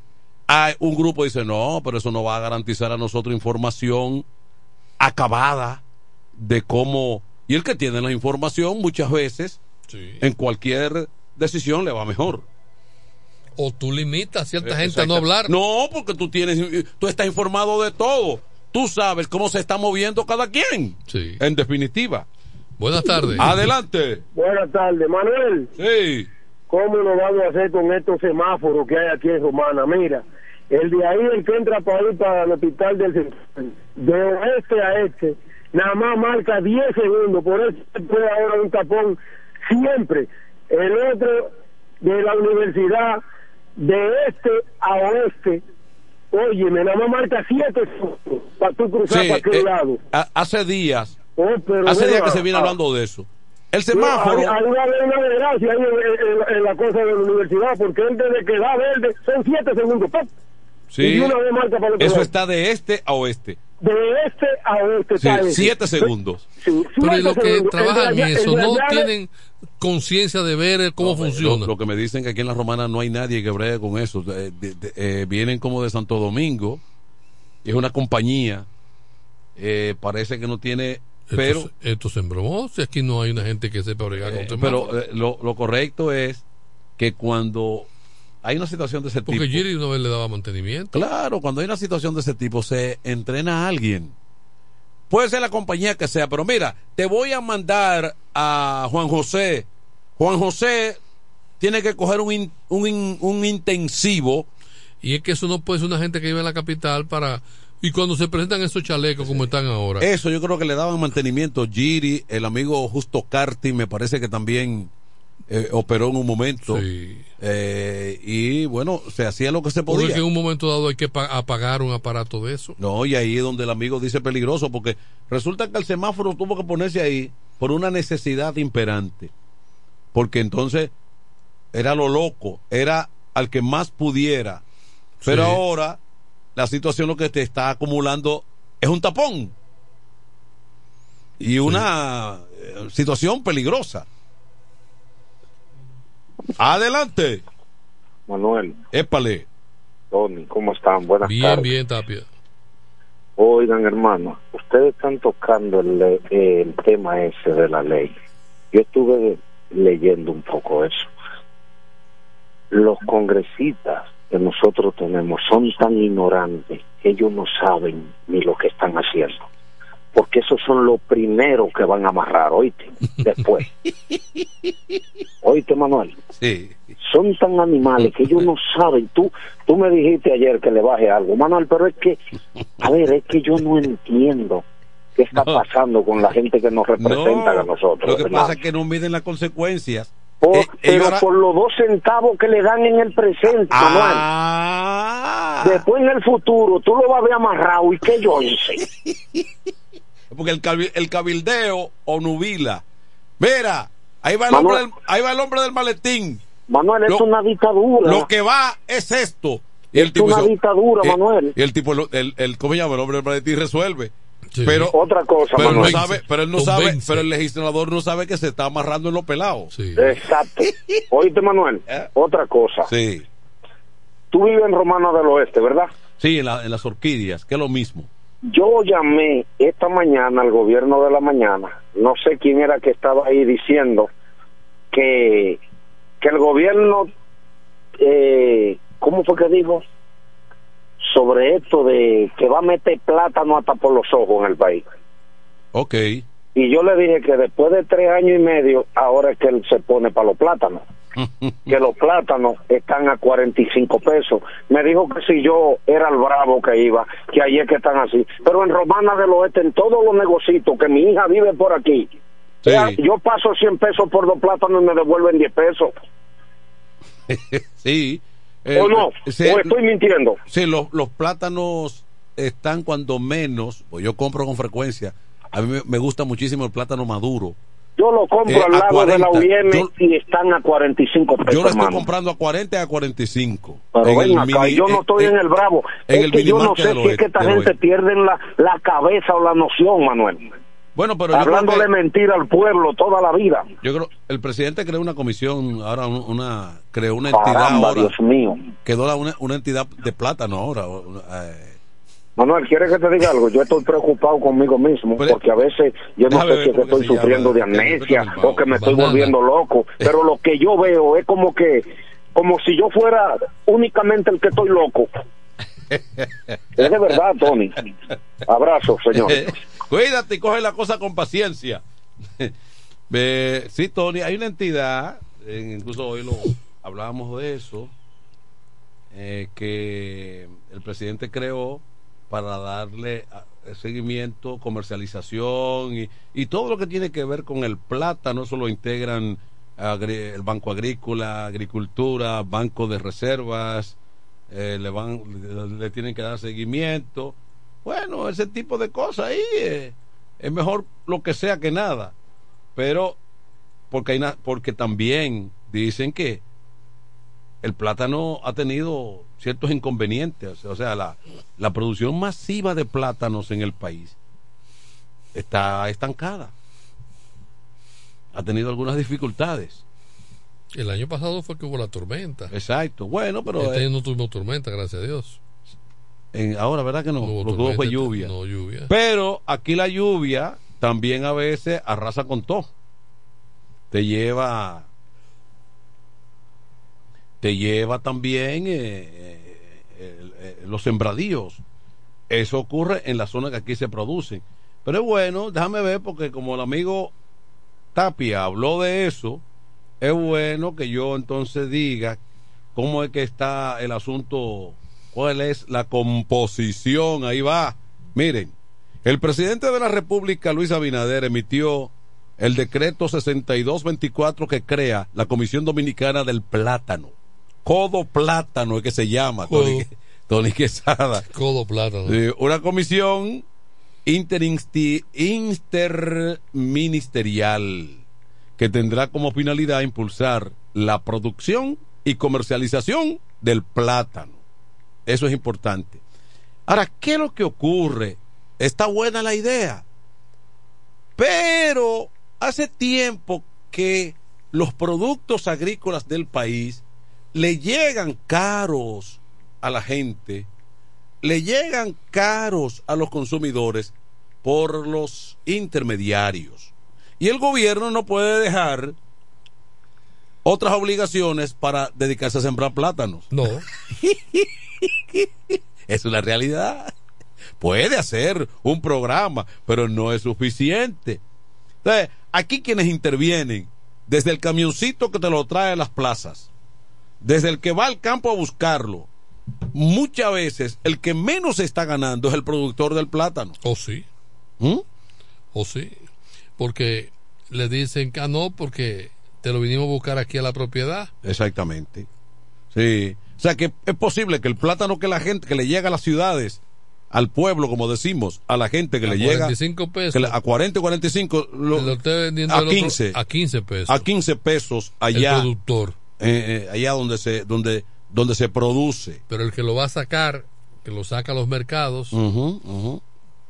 hay un grupo que dice, no, pero eso no va a garantizar a nosotros información acabada de cómo... Y el que tiene la información muchas veces, en cualquier decisión le va mejor. O tú limitas a cierta Eh, gente a no hablar. No, porque tú tienes, tú estás informado de todo. Tú sabes cómo se está moviendo cada quien. Sí. En definitiva. Buenas tardes. Adelante. Buenas tardes, Manuel. Sí. ¿Cómo lo vamos a hacer con estos semáforos que hay aquí en Romana? Mira, el de ahí, el que entra para ir para el hospital del centro, de oeste a este, nada más marca 10 segundos, por eso se puede ahora un tapón siempre. El otro de la universidad, de este a oeste, óyeme, nada más marca 7 segundos para tú cruzar Sí, para aquel eh, lado. ha- hace días, Oh, hace días que se viene ah, hablando de eso. El no, semáforo, hay, hay una, hay una desgracia en, en- en la cosa de la universidad, porque él desde que da verde son 7 segundos. ¡pum! Y sí, de una vez marca para el eso está de este a oeste. De este a oeste Sí, está ese. siete segundos. Sí, Pero y siete los que segundos. trabajan en eso no tienen conciencia de ver eh, cómo funciona. Lo, lo que me dicen que aquí en la Romana no hay nadie que bregue con eso. Eh, de- de- eh, vienen como de Santo Domingo. y Es una compañía. eh, parece que no tiene. Pero, Esto, se- esto se embromó, si aquí no hay una gente que sepa bregar con eh, semáforos. pero eh, lo, lo correcto es que cuando hay una situación de ese Porque tipo. Giri una vez le daba mantenimiento. Claro, cuando hay una situación de ese tipo se entrena a alguien. Puede ser la compañía que sea, pero mira, te voy a mandar a Juan José. Juan José tiene que coger un, in- un, in- un intensivo. Y es que eso no puede ser una gente que vive en la capital para... Y cuando se presentan esos chalecos como están ahora. Eso yo creo que le daban mantenimiento. Giri, el amigo Justo Carti, me parece que también eh, operó en un momento. Eh, y bueno, se hacía lo que se Porque podía. en un momento dado hay que pa- apagar un aparato de eso. No, y ahí es donde el amigo dice peligroso, porque resulta que el semáforo tuvo que ponerse ahí por una necesidad imperante. Porque entonces era lo loco, era al que más pudiera. Pero Sí. ahora la situación lo que te está acumulando es un tapón. Y una eh, situación peligrosa. Adelante. Manuel, Épale. Tony, ¿cómo están? Buenas Bien, tardes. bien, Tapia. Oigan, hermano, ustedes están tocando el, el tema ese de la ley. Yo estuve leyendo un poco eso. Los congresistas que nosotros tenemos son tan ignorantes que ellos no saben ni lo que están haciendo. Porque esos son los primeros que van a amarrar, oíste, después. Oíste, Manuel. Sí. Son tan animales que ellos no saben. Tú, tú me dijiste ayer que le baje algo, Manuel, pero es que, a ver, es que yo no entiendo qué está pasando con la gente que nos representa No, a nosotros. Lo que pasa es que no miden las consecuencias. Por- Eh, pero ahora- por los dos centavos que le dan en el presente, Ah. Manuel. Después en el futuro tú lo vas a ver amarrado y que yo hice. Porque el, el cabildeo o nubila. Mira, Ahí va el, Manuel. hombre del, ahí va el hombre del maletín. Manuel, es una dictadura. Lo que va es esto. Y el Es tipo una dictadura, eh, Manuel. Y el tipo, el, el, el- ¿cómo se llama? El hombre del maletín resuelve. Pero, Otra cosa, pero, él no Manuel. sabe, pero él no sabe, Convence. pero el legislador no sabe que se está amarrando en los pelados. Exacto. Oíste, Manuel, otra cosa. Sí. Tú vives en Romana del Oeste, ¿verdad? Sí, en, la- en las orquídeas, que es lo mismo. Yo llamé esta mañana al gobierno de la mañana, no sé quién era que estaba ahí diciendo que, que el gobierno, eh, ¿cómo fue que dijo? Sobre esto de que va a meter plátano hasta por los ojos en el país. Ok. Y yo le dije que después de tres años y medio, ahora es que él se pone para los plátanos. que los plátanos están a 45 pesos. Me dijo que si yo era el bravo que iba, que ahí es que están así. Pero en Romana del Oeste, en todos los negocios, que mi hija vive por aquí, ya- yo paso 100 pesos por dos plátanos y me devuelven 10 pesos. sí. ¿O no? sí, ¿O estoy mintiendo? Sí, los, los plátanos están cuando menos, pues yo compro con frecuencia. A mí me, gusta muchísimo el plátano maduro. Yo lo compro Eh, al lado de la 40. UIM Yo- y están a 45 pesos, Yo lo estoy comprando a 40 y a 45. Pero En el ven acá, mini- yo no estoy en el bravo. en es el que yo no sé si es que esta gente oeste. pierde la, la cabeza o la noción, Manuel. Bueno, pero Hablándole que- mentira al pueblo toda la vida. Yo creo, el presidente creó una comisión, ahora un- una, creó una entidad Caramba, ahora. Dios mío. Quedó una, una entidad de plátano ahora. eh, Manuel, ¿quieres que te diga algo? Yo estoy preocupado conmigo mismo porque a veces yo no sé ver si es que estoy sufriendo de llama, amnesia o que me estoy Banana. volviendo loco. Pero lo que yo veo es como que, como si yo fuera únicamente el que estoy loco. Es de verdad, Tony. Abrazo, señor. Cuídate y coge la cosa con paciencia. Eh, sí, Tony, hay una entidad, eh, incluso hoy lo hablábamos de eso, eh, que el presidente creó para darle ah, seguimiento, comercialización y, y todo lo que tiene que ver con el plátano, eso lo integran el Banco Agrícola, Agricultura, Banco de Reservas, eh, le van le, tienen que dar seguimiento. Bueno, ese tipo de cosas ahí eh, es mejor lo que sea que nada. Pero porque hay na- porque también dicen que el plátano ha tenido ciertos inconvenientes, o sea, la, la producción masiva de plátanos en el país está estancada. Ha tenido algunas dificultades. El año pasado fue que hubo la tormenta. Exacto. Bueno, pero Este eh, año no tuvimos tormenta, gracias a Dios. en- ahora, ¿verdad que no? hubo Lo que hubo fue lluvia. No lluvia. Pero aquí la lluvia también a veces arrasa con todo. Te lleva. Te lleva también eh, eh, eh, los sembradíos. Eso ocurre en la zona que aquí se producen. Pero es bueno, déjame ver, porque como el amigo Tapia habló de eso, es bueno que yo entonces diga cómo es que está el asunto, cuál es la composición. Ahí va. Miren, el presidente de la República, Luis Abinader, emitió el decreto 6224 que crea la Comisión Dominicana del Plátano. Codo Plátano es que se llama, Tony, Tony Quesada. Codo Plátano. Una comisión interministerial que tendrá como finalidad impulsar la producción y comercialización del plátano. Eso es importante. Ahora, ¿qué es lo que ocurre? Está buena la idea, pero hace tiempo que los productos agrícolas del país le llegan caros a la gente, le llegan caros a los consumidores por los intermediarios. Y el gobierno no puede dejar otras obligaciones para dedicarse a sembrar plátanos. No. es una realidad. Puede hacer un programa, pero no es suficiente. Entonces, aquí quienes intervienen, desde el camioncito que te lo trae a las plazas, desde el que va al campo a buscarlo, muchas veces el que menos está ganando es el productor del plátano. ¿O sí? ¿Mm? ¿O sí? Porque le dicen que ah, no, porque te lo vinimos a buscar aquí a la propiedad. Exactamente. Sí. O sea que es posible que el plátano que la gente, que le llega a las ciudades, al pueblo, como decimos, a la gente que A le llega 45 pesos. que le- a 40 y 45 lo- Lo vendiendo a el otro 15 a 15 pesos. a 15 pesos allá El productor. eh, eh, allá donde se donde donde se produce Pero el que lo va a sacar, que lo saca a los mercados,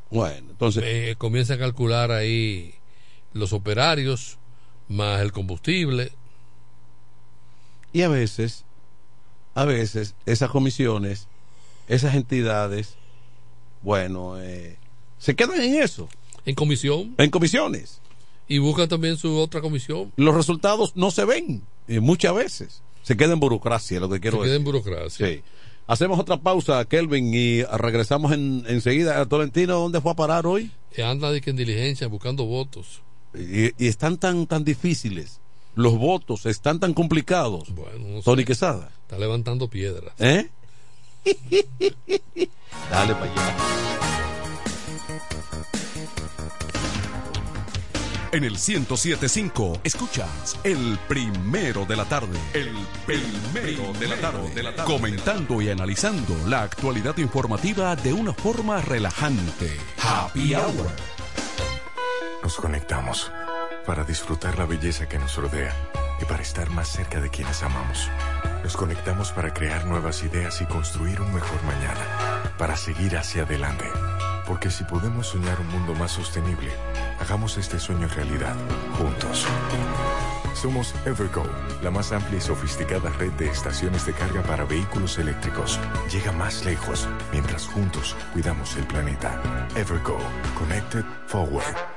bueno entonces eh, comienza a calcular ahí los operarios más el combustible. y a veces a veces esas comisiones esas entidades bueno eh, se quedan en eso En comisión. en comisiones Y buscan también su otra comisión. los resultados no se ven eh, muchas veces se queda en burocracia lo que quiero Se queda en decir burocracia. Sí. Hacemos otra pausa, Kelvin, y regresamos en, enseguida. Tolentino, ¿dónde fue a parar hoy? Que anda de que en diligencia buscando votos. Y, y están tan tan difíciles. Los votos están tan complicados. Bueno, no sé. Tony Quesada. Está levantando piedras. ¿Eh? Dale para allá. En el 1075 escuchas el primero de la tarde. El primero de la tarde. Comentando y analizando la actualidad informativa de una forma relajante. Happy Hour. Nos conectamos para disfrutar la belleza que nos rodea y para estar más cerca de quienes amamos. Nos conectamos para crear nuevas ideas y construir un mejor mañana, para seguir hacia adelante. Porque si podemos soñar un mundo más sostenible, hagamos este sueño realidad, juntos. Somos Evergo, la más amplia y sofisticada red de estaciones de carga para vehículos eléctricos. Llega más lejos mientras juntos cuidamos el planeta. Evergo, Connected Forward.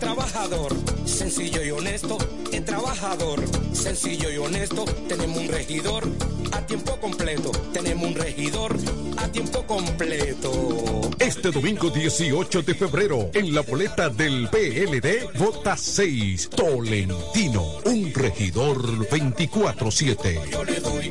Trabajador, sencillo y honesto, es trabajador, sencillo y honesto. Tenemos un regidor a tiempo completo, tenemos un regidor a tiempo completo. Este domingo 18 de febrero, en la boleta del PLD, vota 6, Tolentino, un regidor 24-7. Yo le doy.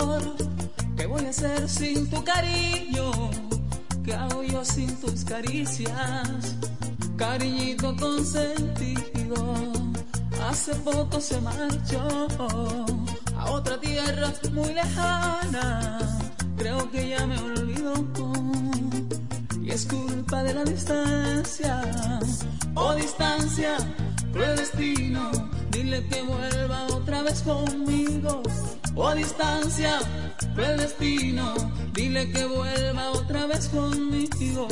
Amor? ¿Qué voy a hacer sin tu cariño? ¿Qué hago yo sin tus caricias? Cariñito consentido, hace poco se marchó a otra tierra muy lejana. Creo que ya me olvidó y es culpa de la distancia. Oh distancia, cruel destino, dile que vuelva otra vez conmigo. Oh distancia, cruel destino, dile que vuelva otra vez conmigo.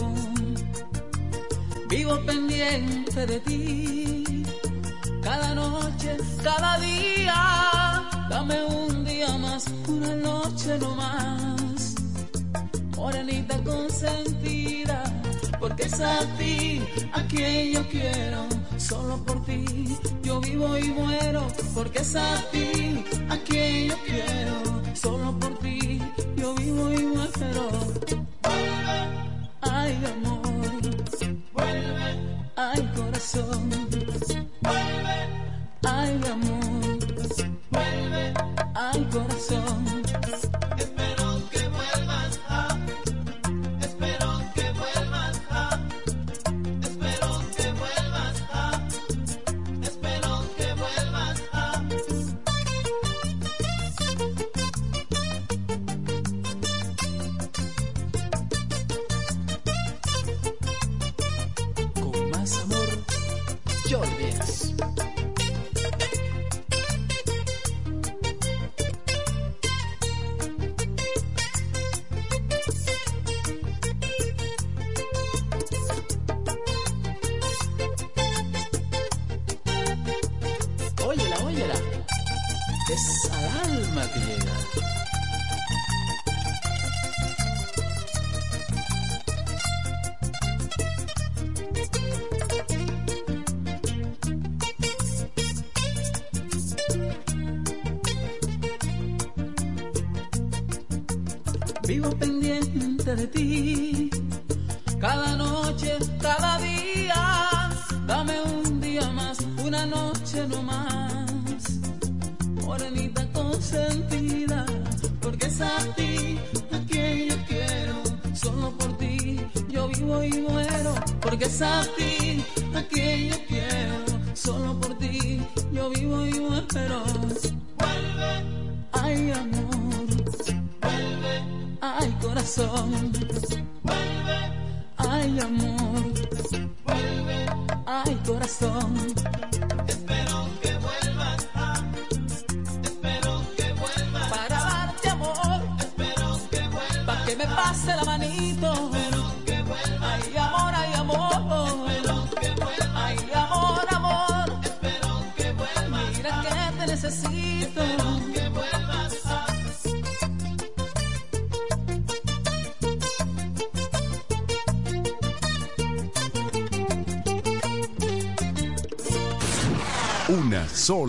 Vivo pendiente de ti, cada noche, cada día. Dame un día más, una noche no más. Morenita consentida, porque es a ti a quien yo quiero, solo por ti yo vivo y muero, porque es a ti a quien yo quiero, solo por ti yo vivo y muero. Vuelve, ay amor, vuelve, ay corazón, vuelve, ay amor, vuelve, ay corazón.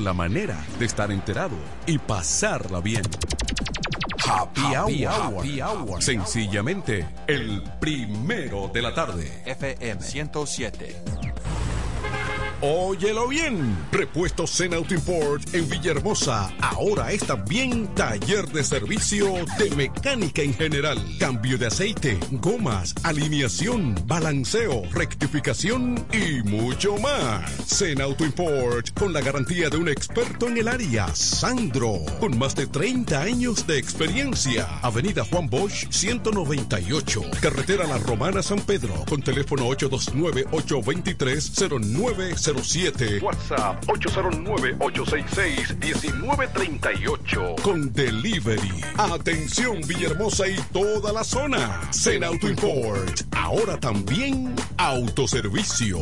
Sola manera de estar enterado y pasarla bien. Happy, Happy hour. Hour. Hour. Sencillamente, el primero de la tarde. FM 107. Óyelo bien. Repuestos Zen Auto Import en Villahermosa. Ahora es también taller de servicio de mecánica en general. Cambio de aceite, gomas, alineación, balanceo, rectificación y mucho más. Zen Auto Import con la garantía de un experto en el área, Sandro, con más de 30 años de experiencia. Avenida Juan Bosch 198, carretera La Romana San Pedro, con teléfono 829-823-0907. WhatsApp 809-866-1938. Con delivery. Atención Villahermosa y toda la zona. Zen Auto Import. Ahora también autoservicio.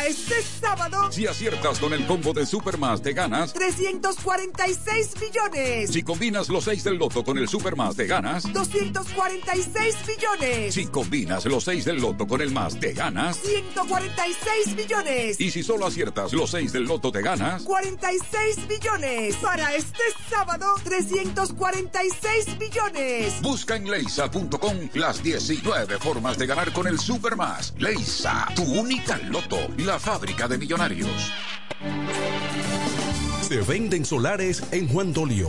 Para este sábado, Si aciertas con el combo de Supermas, te ganas. 346 millones. Si combinas los 6 del loto con el Supermas, te ganas. 246 millones. Si combinas los 6 del loto con el más, te ganas. 146 millones. Y si solo aciertas los 6 del loto, te ganas. 46 millones. Para este sábado, 346 millones. Busca en leisa.com las 19 formas de ganar con el Supermas. Leisa, tu única loto, la fábrica de millonarios. Se venden solares en Juan Dolio,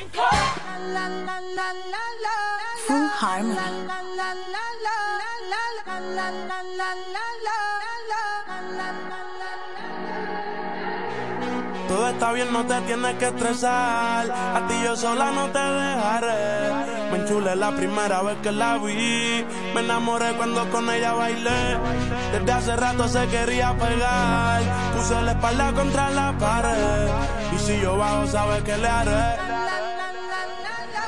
Full Harmony. Todo está bien, no te tienes que estresar. A ti yo sola no te dejaré. Me enchulé la primera vez que la vi. Me enamoré cuando con ella bailé. Desde hace rato se quería pegar. Puse la espalda contra la pared. Y si yo bajo, sabes que le haré.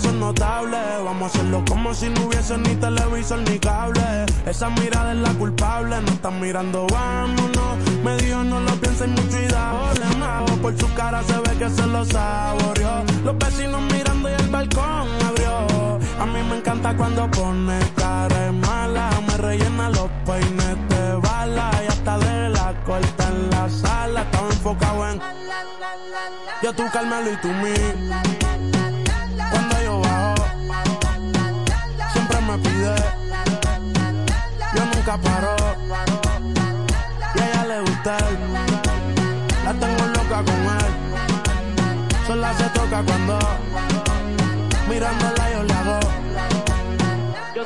Son notables. Vamos a hacerlo como si no hubiese ni televisor ni cable. Esa mirada es la culpable, no están mirando, vámonos. Me dijo no lo pienses mucho y da más. Por su cara se ve que se lo saboreó. Los vecinos mirando y el balcón abrió. A mí me encanta cuando pone cara mala. Me rellena los peines de bala y hasta de la corta en la sala. Estaba enfocado en yo tú Carmelo y tú mí. Toca cuando mirándola yo le hago. Yo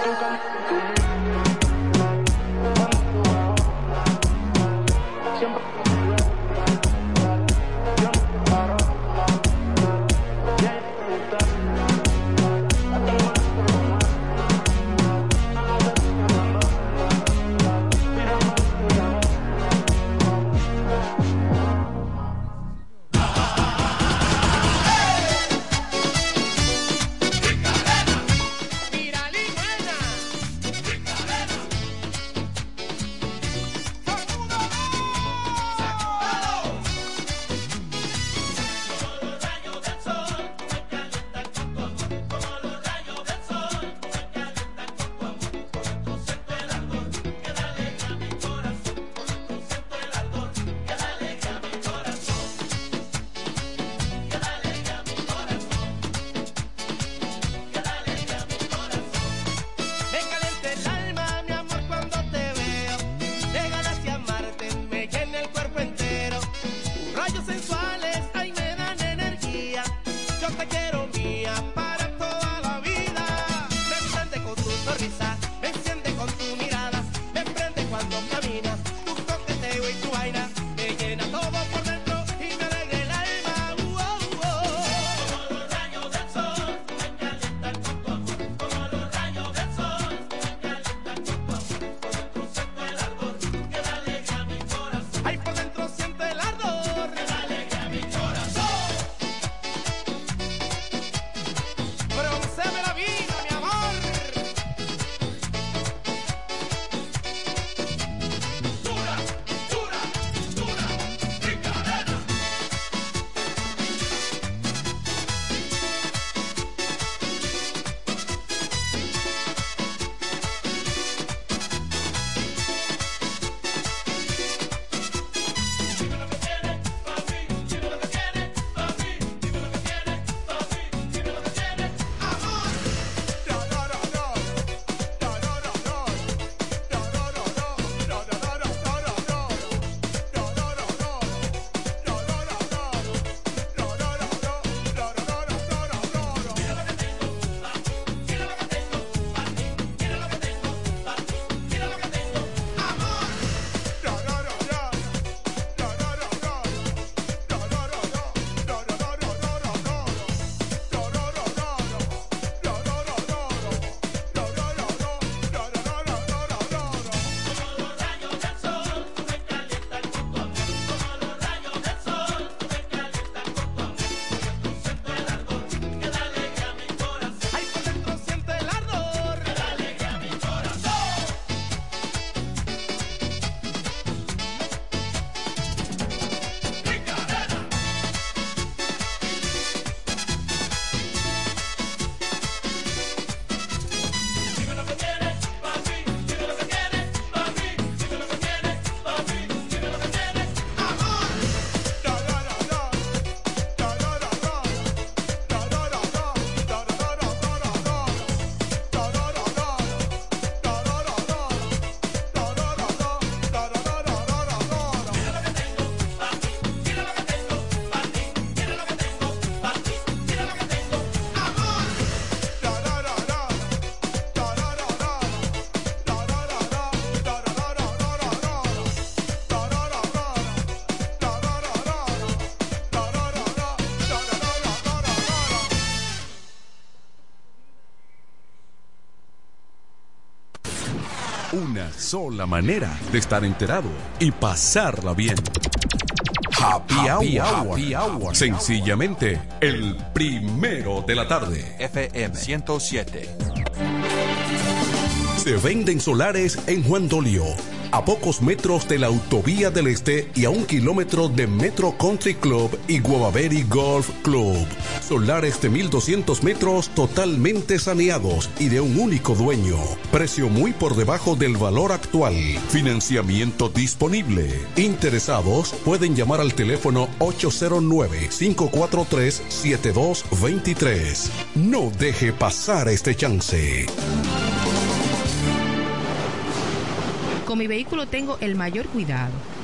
sola manera de estar enterado y pasarla bien. Happy, hour. Sencillamente, el primero de la tarde. FM 107. Se venden solares en Juan Dolio a pocos metros de la Autovía del Este y a un kilómetro de Metro Country Club y Guavaberi Golf Club. Solares de 1200 metros totalmente saneados y de un único dueño. Precio muy por debajo del valor actual. Financiamiento disponible. Interesados pueden llamar al teléfono 809-543-7223. No deje pasar este chance. Con mi vehículo tengo el mayor cuidado.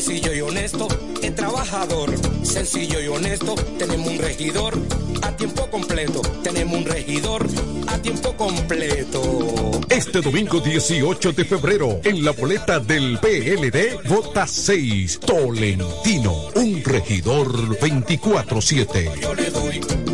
sencillo y honesto, es trabajador, sencillo y honesto. Tenemos un regidor a tiempo completo, tenemos un regidor a tiempo completo. Este domingo 18 de febrero, en la boleta del PLD, vota 6, Tolentino, un regidor 24-7.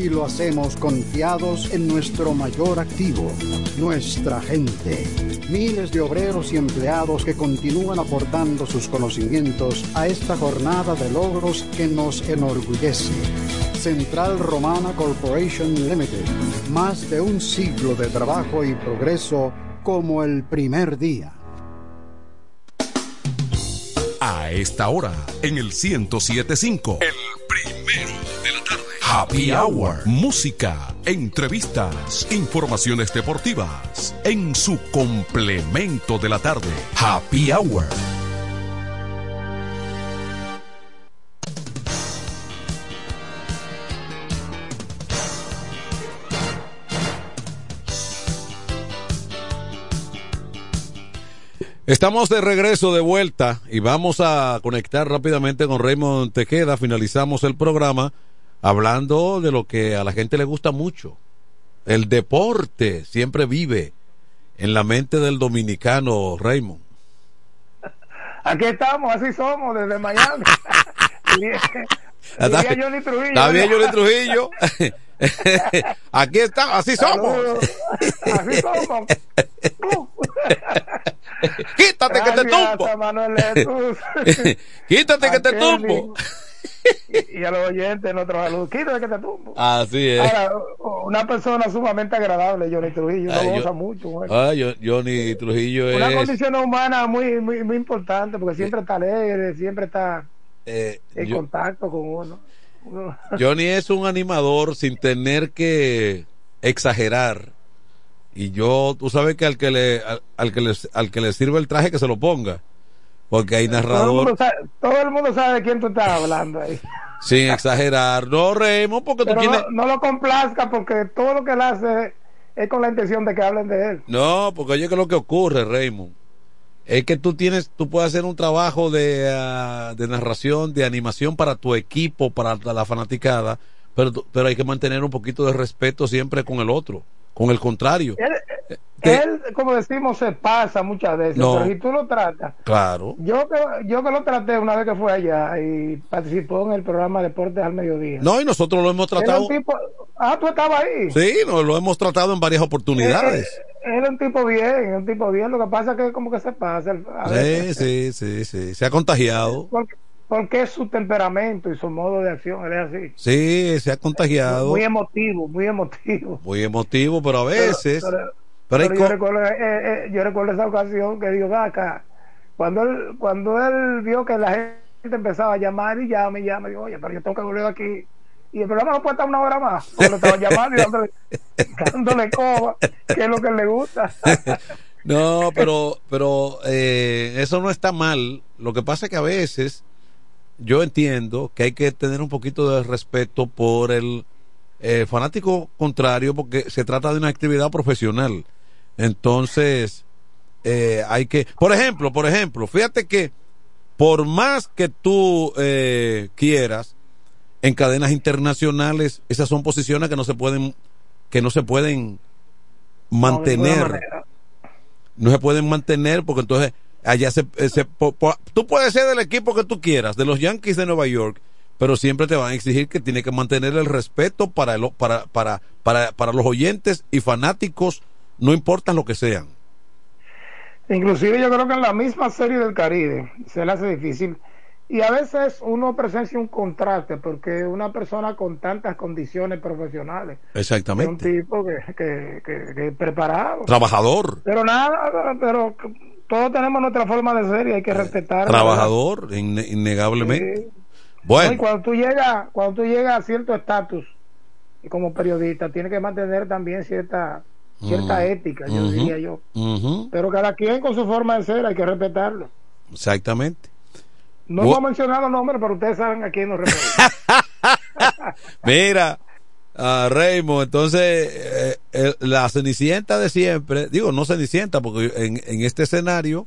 y lo hacemos confiados en nuestro mayor activo, nuestra gente. Miles de obreros y empleados que continúan aportando sus conocimientos a esta jornada de logros que nos enorgullece. Central Romana Corporation Limited. Más de un siglo de trabajo y progreso como el primer día. A esta hora, en el 1075, el Happy Hour. Música, entrevistas, informaciones deportivas. En su complemento de la tarde. Happy Hour. Estamos de regreso de vuelta y vamos a conectar rápidamente con Raymond Tejeda. Finalizamos el programa hablando de lo que a la gente le gusta mucho. El deporte siempre vive en la mente del dominicano Raymond. Aquí estamos, así somos desde Miami. Está Johnny Trujillo. Está bien, Johnny Trujillo. Aquí está, así somos. Así somos. Quítate que te tumbo. Manuel. Quítate que te tumbo. Y a los oyentes, nuestros saludos. Quítate que te tumbo. Así es. Ahora, una persona sumamente agradable, Johnny Trujillo. Lo Ay, goza yo- mucho. bueno. Ah, yo- Johnny Trujillo Una es. condición humana muy, muy, muy importante porque siempre está alegre, siempre está eh, en yo- contacto con uno. Uno- Johnny es un animador sin tener que exagerar. Y yo, tú sabes que al que le, al, al que le, al que le sirve el traje que se lo ponga. Porque hay todo, el narrador mundo sabe, todo el mundo sabe de quién tú estás hablando ahí. sin exagerar. No, Remo, porque tú Pero tienes. no, no lo complazca porque todo lo que él hace es con la intención de que hablen de él. No, porque oye que lo que ocurre, Raymond, es que tú tienes, tú puedes hacer un trabajo de, ah, de narración, de animación para tu equipo, para la fanaticada, pero, tú- pero hay que mantener un poquito de respeto siempre con el otro, con el contrario. Él, él, como decimos, se pasa muchas veces, No. pero si tú lo tratas. Claro. Yo que, yo que lo traté una vez que fue allá y participó en el programa Deportes al Mediodía. No, y nosotros lo hemos tratado. tipo, ah, tú estabas ahí. Sí, nos lo hemos tratado en varias oportunidades. Él es un tipo bien, un tipo bien. Lo que pasa es que como que se pasa. Sí, sí, sí, sí. Se ha contagiado. Porque, porque es su temperamento y su modo de acción. Él es así. Sí, se ha contagiado. Muy emotivo, muy emotivo. Muy emotivo, pero a veces. Pero, Pero hay pero yo, recuerdo, eh, eh, yo recuerdo esa ocasión que digo, va acá, Cuando él, cuando él vio que la gente empezaba a llamar y llama y llama, dijo, oye, pero yo tengo que volver aquí. Y el programa no puede estar una hora más, porque lo estaban llamando y dándole, dándole coba, que es lo que le gusta. No, pero, pero eh, eso no está mal. Lo que pasa es que a veces yo entiendo que hay que tener un poquito de respeto por el eh, fanático contrario, porque se trata de una actividad profesional. Entonces, eh, hay que, por ejemplo, por ejemplo, fíjate que por más que tú eh, quieras, en cadenas internacionales, esas son posiciones que no se pueden, que no se pueden mantener. No, se pueden mantener porque entonces allá se, eh, se tú puedes ser del equipo que tú quieras, de los Yankees de Nueva York, pero siempre te van a exigir que tiene que mantener el respeto para, el, para, para, para, para los oyentes y fanáticos, no importa lo que sean. Inclusive yo creo que en la misma serie del Caribe se le hace difícil. Y a veces uno presencia un contraste porque una persona con tantas condiciones profesionales exactamente un tipo que, que, que, preparado. Trabajador. Pero nada pero todos tenemos nuestra forma de ser y hay que respetar trabajador innegablemente bueno y cuando tú llegas cuando tú llegas a cierto estatus como periodista tienes que mantener también cierta cierta mm. ética, yo diría yo. Pero cada quien con su forma de ser hay que respetarlo. Exactamente. No hemos mencionado nombres, pero ustedes saben a quién nos referimos. Mira, uh, Raymond, entonces eh, la cenicienta de siempre, digo, no cenicienta, porque en, en este escenario,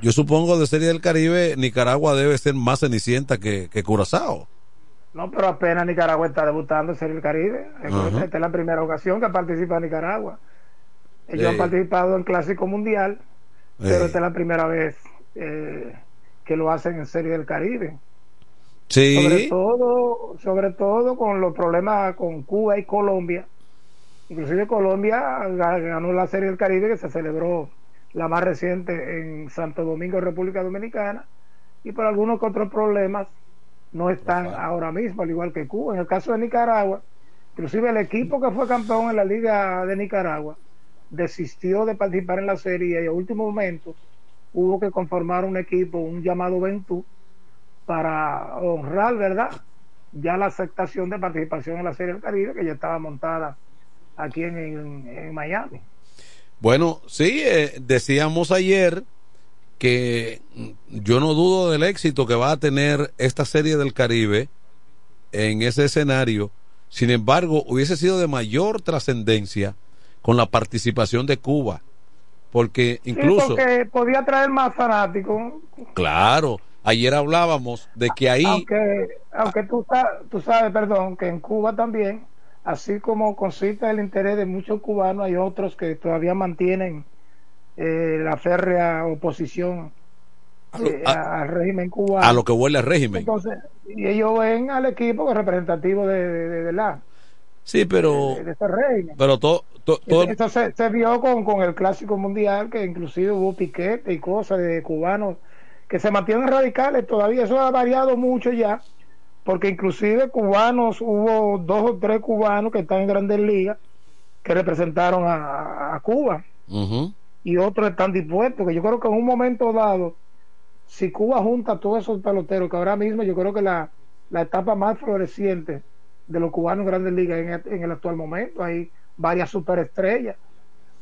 yo supongo de Serie del Caribe, Nicaragua debe ser más cenicienta que, que Curazao. No, pero apenas Nicaragua está debutando en Serie del Caribe. Esta es la primera ocasión que participa Nicaragua. Ellos han participado en Clásico Mundial, pero esta es la primera vez eh, que lo hacen en Serie del Caribe. Sí. Sobre todo, sobre todo con los problemas con Cuba y Colombia. Inclusive Colombia ganó la Serie del Caribe que se celebró la más reciente en Santo Domingo, República Dominicana, y por algunos otros problemas no están ahora mismo, al igual que Cuba. En el caso de Nicaragua, inclusive el equipo que fue campeón en la Liga de Nicaragua desistió de participar en la serie y a último momento hubo que conformar un equipo, un llamado Ventú, para honrar, ¿verdad? Ya la aceptación de participación en la Serie del Caribe, que ya estaba montada aquí en, Miami. Bueno, sí, eh, decíamos ayer que yo no dudo del éxito que va a tener esta serie del Caribe en ese escenario. Sin embargo, hubiese sido de mayor trascendencia con la participación de Cuba. Porque incluso... porque podía traer más fanáticos. Claro, ayer hablábamos de que ahí... Aunque, aunque tú, tú sabes, perdón, que en Cuba también, así como consiste el interés de muchos cubanos, hay otros que todavía mantienen eh, la férrea oposición eh, al régimen cubano. A lo que huele al régimen. Entonces, y ellos ven al equipo que representativo de, de, la. Sí, pero. De, ese régimen. Pero todo. todo Eso se, se, vio con, con el Clásico Mundial, que inclusive hubo piquete y cosas de cubanos que se mantienen radicales todavía. Eso ha variado mucho ya, porque inclusive cubanos, hubo dos o tres cubanos que están en grandes ligas que representaron a, a Cuba y otros están dispuestos, que yo creo que en un momento dado, si Cuba junta a todos esos peloteros, que ahora mismo yo creo que la, la etapa más floreciente de los cubanos en grandes ligas en, en el actual momento, hay varias superestrellas.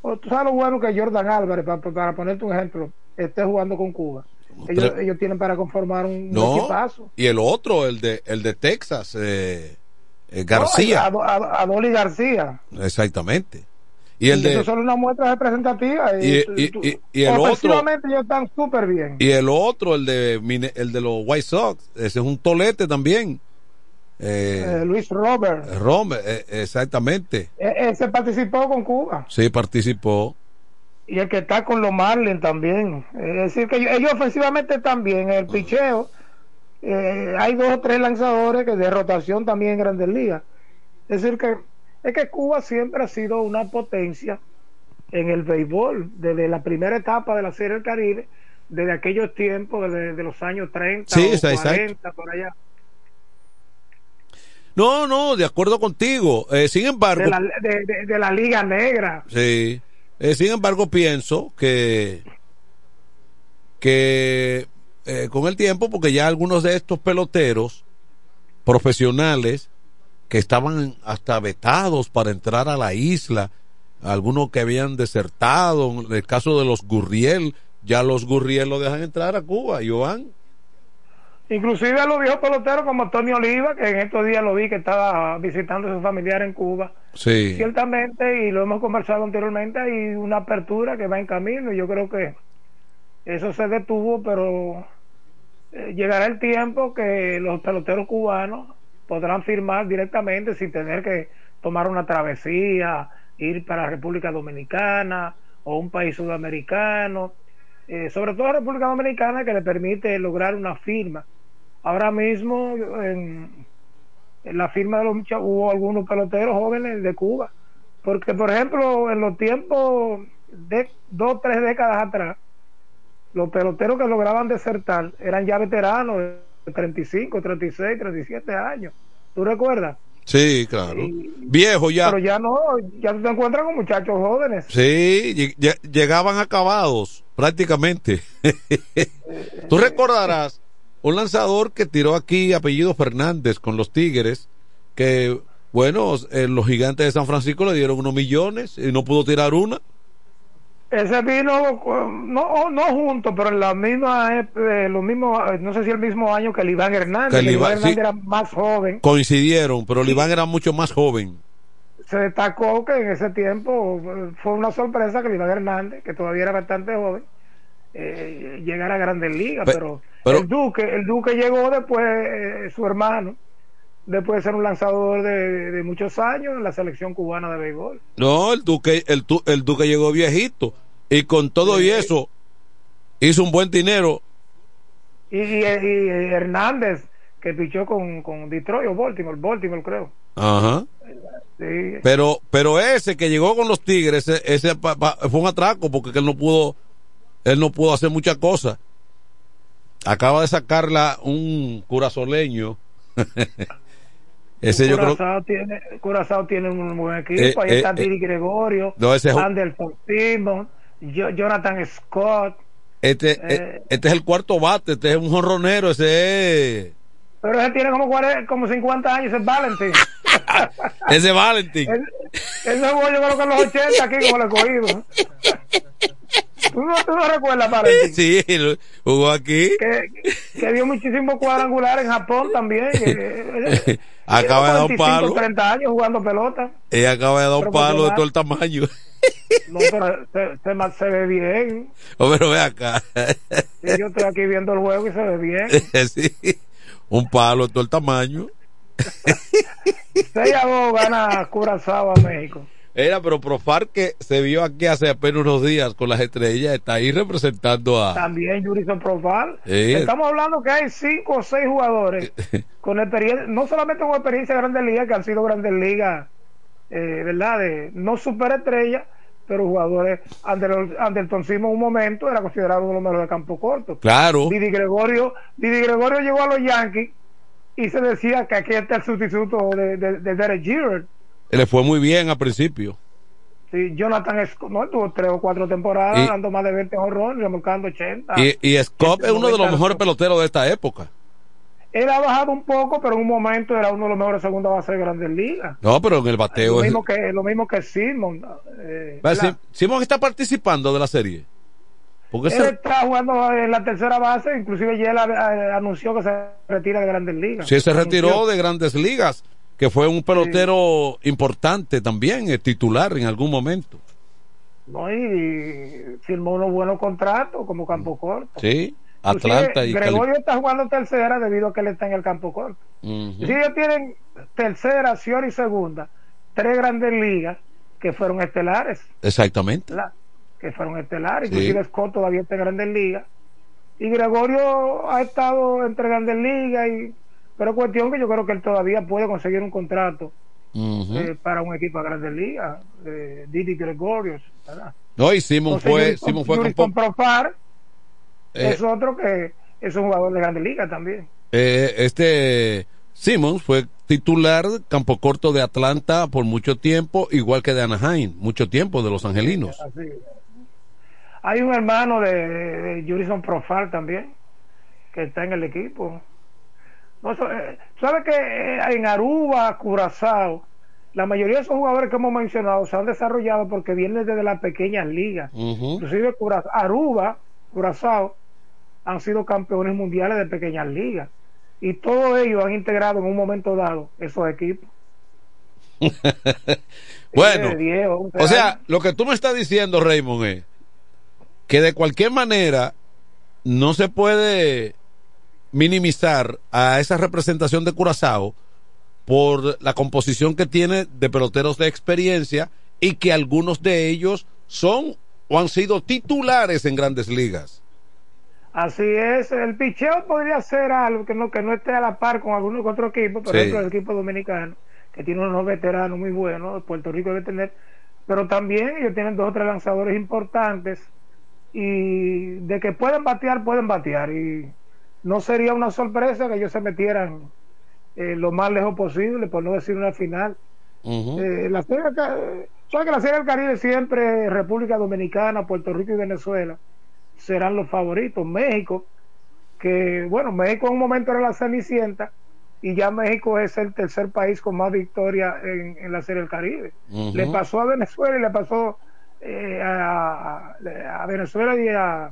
O, tú sabes lo bueno que Jordan Álvarez, para, para ponerte un ejemplo, esté jugando con Cuba. Ellos, ellos tienen para conformar un, no, equipazo. Y el otro, el de, el de Texas, eh, eh García. No, a, a, a Dolly García. Exactamente. Y el de, eso son una muestra representativa. Y, y, el otro. ellos están súper bien. Y el otro, el de, el de los White Sox, ese es un tolete también. Eh, eh, Luis Robert. Robert, eh, exactamente. E, ese participó con Cuba. Sí, participó. Y el que está con los Marlins también. Es decir, que ellos, ofensivamente bien. El picheo, hay dos o tres lanzadores que de rotación también en Grandes Ligas. Es decir, que es que Cuba siempre ha sido una potencia en el béisbol, desde la primera etapa de la Serie del Caribe, desde aquellos tiempos, desde, los años 30 sí, o 40, por allá. No, no, de acuerdo contigo. Eh, sin embargo. De la, Liga Negra. Sí. Eh, sin embargo, pienso que que eh, con el tiempo, porque ya algunos de estos peloteros profesionales que estaban hasta vetados para entrar a la isla, algunos que habían desertado, en el caso de los Gurriel, ya los Gurriel lo dejan entrar a Cuba, Joan. Inclusive a los viejos peloteros como Tony Oliva, que en estos días lo vi que estaba visitando a su familiar en Cuba. Sí. Ciertamente, y lo hemos conversado anteriormente, hay una apertura que va en camino. y Yo creo que eso se detuvo, pero eh, llegará el tiempo que los peloteros cubanos podrán firmar directamente sin tener que tomar una travesía, ir para la República Dominicana o un país sudamericano, eh, sobre todo la República Dominicana que le permite lograr una firma. Ahora mismo en, en la firma de los muchachos hubo algunos peloteros jóvenes de Cuba, porque por ejemplo en los tiempos de dos tres décadas atrás, los peloteros que lograban desertar eran ya veteranos de 35, 36, 37 años. ¿Tú recuerdas? Sí, claro. Viejo ya. Pero ya no, ya te encuentras con muchachos jóvenes. Sí, llegaban acabados prácticamente. Tú recordarás un lanzador que tiró aquí apellido Fernández con los Tigres, que bueno, eh, los gigantes de San Francisco le dieron unos millones y no pudo tirar una. Ese vino, no, no junto, pero en la misma, eh, lo mismo, no sé si el mismo año que el Iván Hernández. el Iván, Hernández era más joven. Coincidieron, pero el Iván era mucho más joven. Se destacó que en ese tiempo fue una sorpresa que el Iván Hernández, que todavía era bastante joven, eh, llegara a Grandes Ligas, pero, el Duque, el Duque llegó después, eh, su hermano, después de ser un lanzador de, muchos años en la selección cubana de béisbol. No, el Duque, el, el Duque llegó viejito y con todo y eso hizo un buen dinero. Y, y, Hernández, que pichó con, con Detroit o Baltimore, Baltimore creo. Ajá. Pero, pero ese que llegó con los Tigres, ese, fue un atraco porque él no pudo, él no pudo hacer muchas cosas. Acaba de sacarla un curazoleño Ese Curazao, tiene, Curazao tiene un buen equipo. Ahí eh, está eh, Gregorio, no, Anderson Simon, Jonathan Scott. Este, eh, este es el cuarto bate, este es un jorronero, ese es. Pero ese tiene como, 40, como 50 años, ese es Valentín. ese Valentín. Ese es yo creo que en los 80 aquí como lo he cogido. ¿Tú no, ¿Tú no recuerdas, Valentín? Sí, jugó aquí. Que, que dio muchísimos cuadrangulares en Japón también. acaba de dar un palo. 30 años jugando pelota. Ella acaba de dar un palo de todo el tamaño. No, pero se, se, ve bien. Oh, pero ve acá. yo estoy aquí viendo el juego y se ve bien. sí, un palo de todo el tamaño. 6 a 2 gana Curazao a México. Era, pero Profar que se vio aquí hace apenas unos días con las estrellas, está ahí representando a. También Jurison Profar. Estamos hablando que hay cinco o seis jugadores con experiencia, no solamente con experiencia de Grandes Ligas, que han sido Grandes Ligas, eh, ¿verdad? De, no superestrellas, pero jugadores. Anderson Simon en un momento era considerado uno de los mejores de campo corto. Claro. Didi Gregorio, Didi Gregorio llegó a los Yankees y se decía que aquí está el sustituto de, de, de Derek Jeter le fue muy bien al principio. Sí, Jonathan Scott, no, tuvo tres o cuatro temporadas, dando más de 20 horrores, remolcando 80. Y, y Scott es uno de los mejores peloteros de esta época. Él ha bajado un poco, pero en un momento era uno de los mejores segunda base de Grandes Ligas. No, pero en el bateo lo mismo que Lo mismo que Simon. Eh, Simon está participando de la serie. Porque él está jugando en la tercera base, inclusive ya él anunció que se retira de Grandes Ligas. Sí, se retiró de Grandes Ligas que fue un pelotero importante también, el titular en algún momento. No, y firmó unos buenos contratos como campo corto. Sí, Atlanta y Gregorio está jugando tercera debido a que él está en el campo corto. Si ellos tienen tercera, Sior y segunda, tres grandes ligas que fueron estelares. Exactamente. Que fueron estelares. Sí. Inclusive Scott todavía está en grandes ligas. Y Gregorio ha estado entre grandes ligas y pero cuestión que yo creo que él todavía puede conseguir un contrato eh, para un equipo de Grandes Ligas, Didi Gregorius, ¿verdad? No, y Simon fue, Simon fue con Profar, eh, es otro que es un jugador de Grandes Ligas también. Eh, este Simon fue titular campo corto de Atlanta por mucho tiempo, igual que de Anaheim, mucho tiempo de los Angelinos. Hay un hermano de, de Jurison Profal también, que está en el equipo. No, so- eh, ¿Sabe que eh, en Aruba, Curazao, la mayoría de esos jugadores que hemos mencionado se han desarrollado porque vienen desde las pequeñas ligas? Inclusive Aruba, Curazao, han sido campeones mundiales de pequeñas ligas. Y todos ellos han integrado en un momento dado esos equipos. Bueno, de 10, 11 o sea, lo que tú me estás diciendo, Raymond, es que de cualquier manera no se puede minimizar a esa representación de Curazao por la composición que tiene de peloteros de experiencia y que algunos de ellos son o han sido titulares en grandes ligas. Así es, el picheo podría ser algo que no, que no esté a la par con algunos otros equipos, por Sí. ejemplo el equipo dominicano, que tiene unos veteranos muy buenos, Puerto Rico debe tener, pero también ellos tienen dos o tres lanzadores importantes y de que pueden batear, pueden batear y no sería una sorpresa que ellos se metieran eh, lo más lejos posible, por no decir una final. Eh, la serie, del Ca- ¿sabes que la serie del Caribe siempre República Dominicana, Puerto Rico y Venezuela serán los favoritos. México, que bueno, México en un momento era la cenicienta y ya México es el tercer país con más victorias en, en la serie del Caribe. Le pasó a Venezuela y le pasó eh, a, a Venezuela y a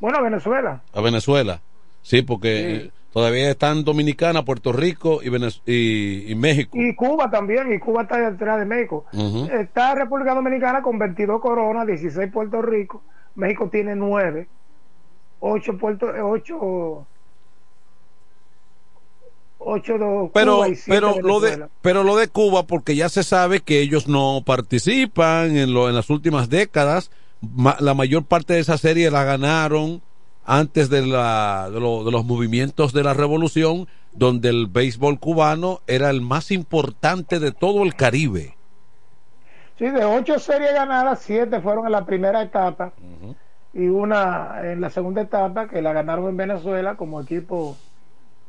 bueno a Venezuela. A Venezuela. Sí, porque eh, todavía están Dominicana, Puerto Rico y, Venez- y, y México. Y Cuba también, y Cuba está detrás de México. Está República Dominicana con 22 coronas, 16 Puerto Rico, México tiene 9, 8 Puerto, 8, 8 de pero Cuba y 7 pero lo de pero lo de Cuba porque ya se sabe que ellos no participan en lo en las últimas décadas Ma- la mayor parte de esa serie la ganaron antes de la de, lo- de los movimientos de la revolución donde el béisbol cubano era el más importante de todo el Caribe Sí, de 8 series ganadas, 7 fueron en la primera etapa y una en la segunda etapa que la ganaron en Venezuela como equipo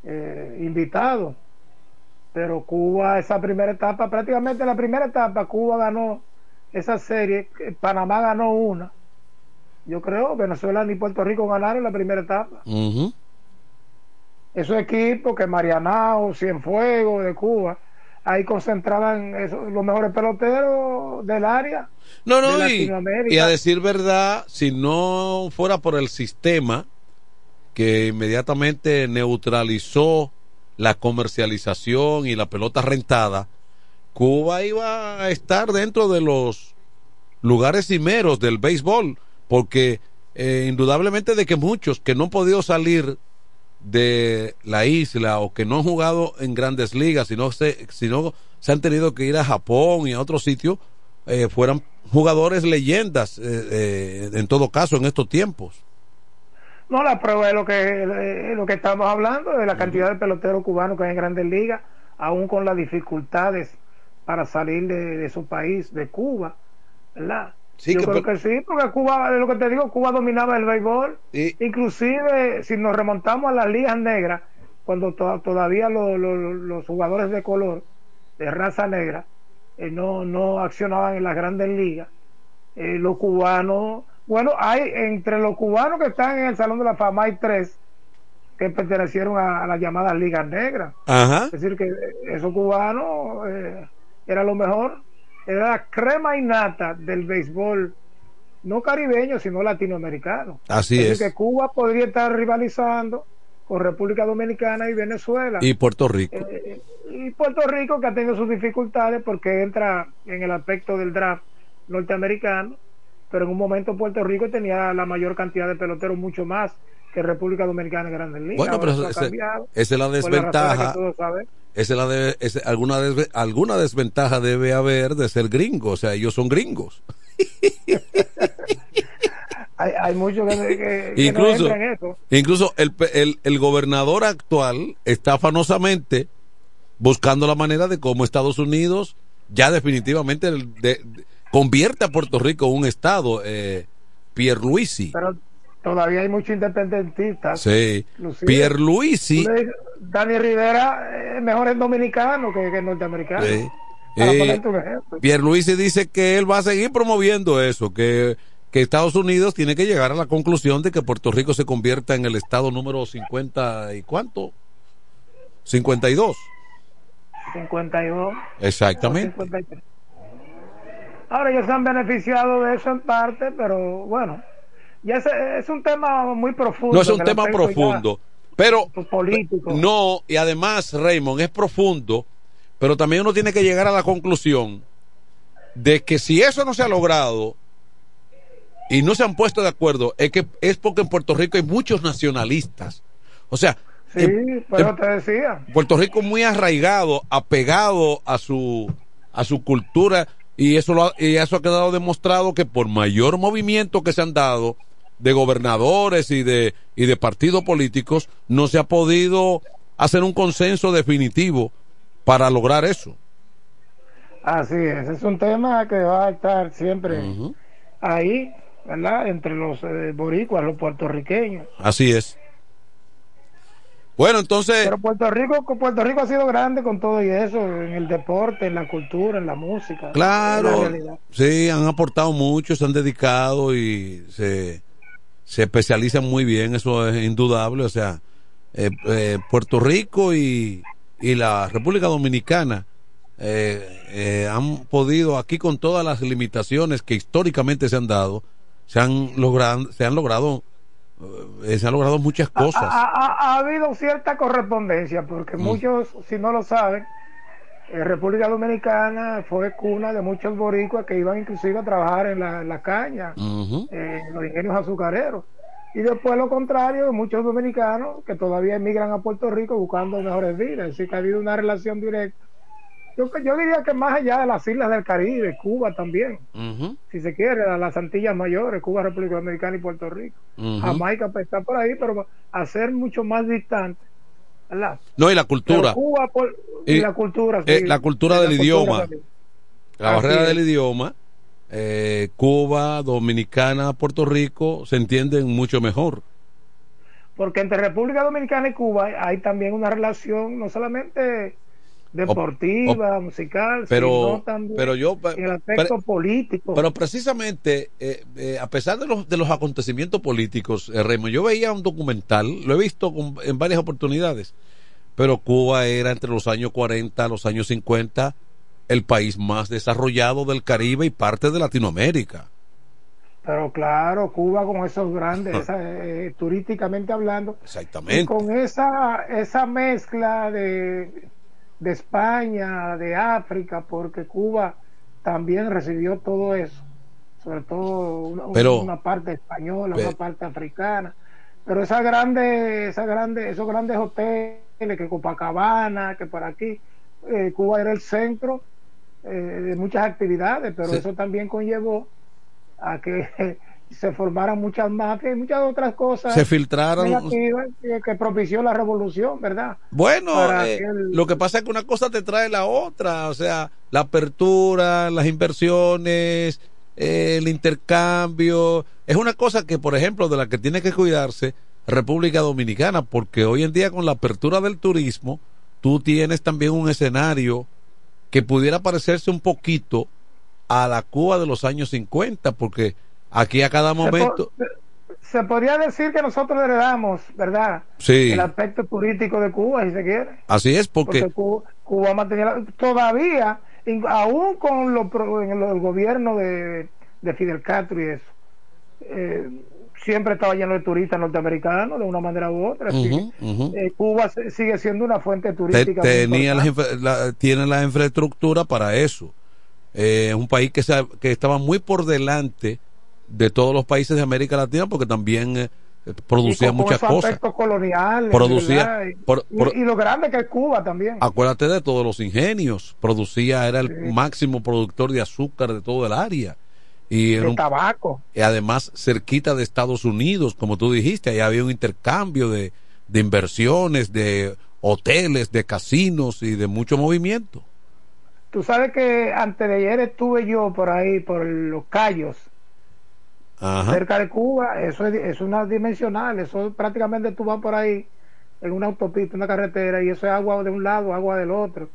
eh, invitado. Pero Cuba, esa primera etapa, prácticamente la primera etapa, Cuba ganó esa serie, Panamá ganó una. Yo creo, Venezuela ni Puerto Rico ganaron la primera etapa. Esos equipos que Marianao, Cienfuegos de Cuba, ahí concentraban esos- los mejores peloteros del área. No, no, de y, y a decir verdad, si no fuera por el sistema que inmediatamente neutralizó la comercialización y la pelota rentada, Cuba iba a estar dentro de los lugares cimeros del béisbol, porque eh, indudablemente de que muchos que no han podido salir de la isla o que no han jugado en grandes ligas, sino se, sino se han tenido que ir a Japón y a otros sitios, eh, fueran jugadores leyendas eh, en todo caso en estos tiempos. No, la prueba es lo que, lo que estamos hablando, de la cantidad de peloteros cubanos que hay en grandes ligas, aún con las dificultades para salir de, de su país, de Cuba, ¿verdad? Sí, Yo que creo que sí, porque Cuba, lo que te digo, Cuba dominaba el béisbol. Inclusive, si nos remontamos a las ligas negras, cuando to- todavía lo- lo- lo- los jugadores de color, de raza negra, eh, no, no accionaban en las grandes ligas, eh, los cubanos, bueno, hay entre los cubanos que están en el Salón de la Fama, hay tres que pertenecieron a, a las llamadas ligas negras. Ajá. Es decir, que esos cubanos eh, era lo mejor, era la crema innata del béisbol, no caribeño, sino latinoamericano. Así es. que Cuba podría estar rivalizando con República Dominicana y Venezuela. Y Puerto Rico. Eh, y Puerto Rico que ha tenido sus dificultades porque entra en el aspecto del draft norteamericano, pero en un momento Puerto Rico tenía la mayor cantidad de peloteros, mucho más que República Dominicana en Grandes Ligas. Bueno, pero esa es la desventaja. Es la de, ese- alguna, desve- alguna desventaja debe haber de ser gringo, o sea, ellos son gringos. Hay, hay muchos que, que- que no incluso entran en eso. incluso el, el, el gobernador actual está afanosamente buscando la manera de cómo Estados Unidos ya definitivamente el- de- de- convierte a Puerto Rico en un estado eh, Pierluisi Pero todavía hay muchos independentistas. sí Pierluisi Dani Rivera es mejor en dominicano que, que en norteamericano. Sí. Eh. Pierluisi dice que él va a seguir promoviendo eso, que, que Estados Unidos tiene que llegar a la conclusión de que Puerto Rico se convierta en el estado número 50 y cuánto? 52. 52. Exactamente. 53. Ahora ellos se han beneficiado de eso en parte, pero bueno, ya es, es un tema muy profundo. No es un tema profundo, pero político. no, y además, Raymond, es profundo, pero también uno tiene que llegar a la conclusión de que si eso no se ha logrado y no se han puesto de acuerdo, es que es porque en Puerto Rico hay muchos nacionalistas. O sea, Sí, pero te decía. Puerto Rico muy arraigado, apegado a su a su cultura y eso lo ha- y eso ha quedado demostrado que por mayor movimiento que se han dado de gobernadores y de y de partidos políticos no se ha podido hacer un consenso definitivo para lograr eso. Así es, es un tema que va a estar siempre ahí, ¿verdad? Entre los eh, boricuas, los puertorriqueños. Así es. Bueno, entonces Pero Puerto Rico, Puerto Rico ha sido grande con todo y eso, en el deporte, en la cultura, en la música. en la Claro, sí, han aportado mucho, se han dedicado y se, se especializan muy bien, eso es indudable. O sea, eh, eh, Puerto Rico y, y la República Dominicana eh, eh, han podido, aquí con todas las limitaciones que históricamente se han dado, se han logrado, se han logrado, eh, se han logrado muchas Ha, cosas. ha- ha- ha habido cierta correspondencia, porque Mm. muchos, si no lo saben, eh, República Dominicana fue cuna de muchos boricuas que iban inclusive a trabajar en la, en la caña, Ujú. eh, en los ingenios azucareros. Y después lo contrario, muchos dominicanos que todavía emigran a Puerto Rico buscando mejores vidas. Es decir, que ha habido una relación directa. Yo, yo diría que más allá de las islas del Caribe, Cuba también, si se quiere, las Antillas mayores, Cuba, República Dominicana y Puerto Rico. Jamaica pues, está por ahí, pero a ser mucho más distante. ¿Verdad? No, y la cultura. Pero Cuba por- y, Y, la cultura. eh, la cultura del idioma. La barrera del idioma, eh, Cuba, Dominicana, Puerto Rico, se entienden mucho mejor. Porque entre República Dominicana y Cuba hay también una relación no solamente deportiva, musical, pero- también pero yo- en el aspecto pero- político. Pero precisamente, eh, eh, a pesar de los, de los acontecimientos políticos, eh, Remo, yo veía un documental, lo he visto con- en varias oportunidades, pero Cuba era entre los años 40, los años 50, el país más desarrollado del Caribe y parte de Latinoamérica. Pero claro, Cuba con esos grandes, esa, eh, turísticamente hablando, Exactamente. y con esa, esa mezcla de, de España, de África, porque Cuba también recibió todo eso, sobre todo una, Pero- una parte española, una parte africana. Pero esa grande, esa grande, esos grandes hoteles que Copacabana, que por aquí, eh, Cuba era el centro eh, de muchas actividades, pero Sí. eso también conllevó a que se formaran muchas mafias y muchas otras cosas Se filtraron- que, que propició la revolución, ¿verdad? Bueno, eh, el- lo que pasa es que una cosa te trae la otra, o sea, la apertura, las inversiones, eh, el intercambio, es una cosa que, por ejemplo, de la que tiene que cuidarse República Dominicana, porque hoy en día con la apertura del turismo, tú tienes también un escenario que pudiera parecerse un poquito a la Cuba de los años 50, porque aquí a cada Se, po- momento... se podría decir que nosotros heredamos, ¿verdad? Sí. El aspecto turístico de Cuba, si se quiere. Así es, porque... Porque Cuba, Cuba mantenía la- todavía, aún con lo, pro- en lo- el gobierno de, de Fidel Castro y eso, eh, siempre estaba lleno de turistas norteamericanos de una manera u otra. eh, Cuba sigue siendo una fuente Te- turística. tenía la- tiene la infraestructura para eso. Eh, Es un país que, se- que estaba muy por delante de todos los países de América Latina porque también eh, producía Y con- muchas cosas. coloniales, Producía-. Y- por- y, lo grande que es Cuba también. Acuérdate de todos los ingenios. Producía, era el máximo productor de azúcar de todo el área. Y de un- tabaco. y además cerquita de Estados Unidos, como tú dijiste, ahí había un intercambio de, de inversiones, de hoteles, de casinos y de mucho movimiento. Tú sabes que antes de ayer estuve yo por ahí, por los Cayos, Ajá. cerca de Cuba. Eso es, es una dimensional. Eso prácticamente tú vas por ahí en una autopista, una carretera, y eso es agua de un lado, agua del otro.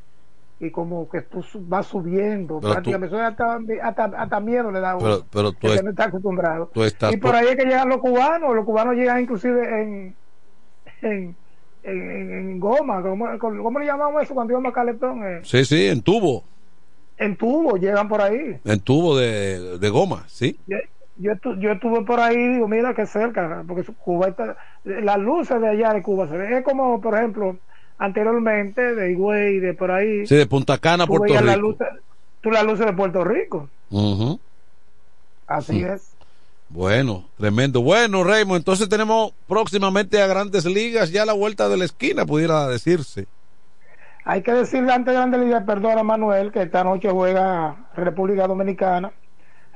y como que tú vas subiendo. Pero prácticamente. Eso hasta, hasta, hasta miedo le da a uno, Pero- pero tú es- no está acostumbrado. tú estás y por ahí es que llegan los cubanos. Los cubanos llegan inclusive en, en, en, en- en goma. ¿Cómo, cómo le llamamos eso cuando íbamos a Caletón? Eh, Sí, sí, en tubo, en tubo llegan por ahí. en tubo de, de goma, sí. Yo, yo, estu- yo estuve por ahí y digo, mira que cerca, porque Cuba está, las luces de allá de Cuba se ven. Es como, por ejemplo, anteriormente de Higüey, de por ahí. Sí, de Punta Cana, Puerto Rico. tú las luces de Puerto Rico. Ujú. Así es. Bueno, tremendo. Bueno, Raymond, entonces tenemos próximamente a Grandes Ligas, ya a la vuelta de la esquina, pudiera decirse. Hay que decirle antes de Grande Liga, perdón a Manuel, que esta noche juega República Dominicana,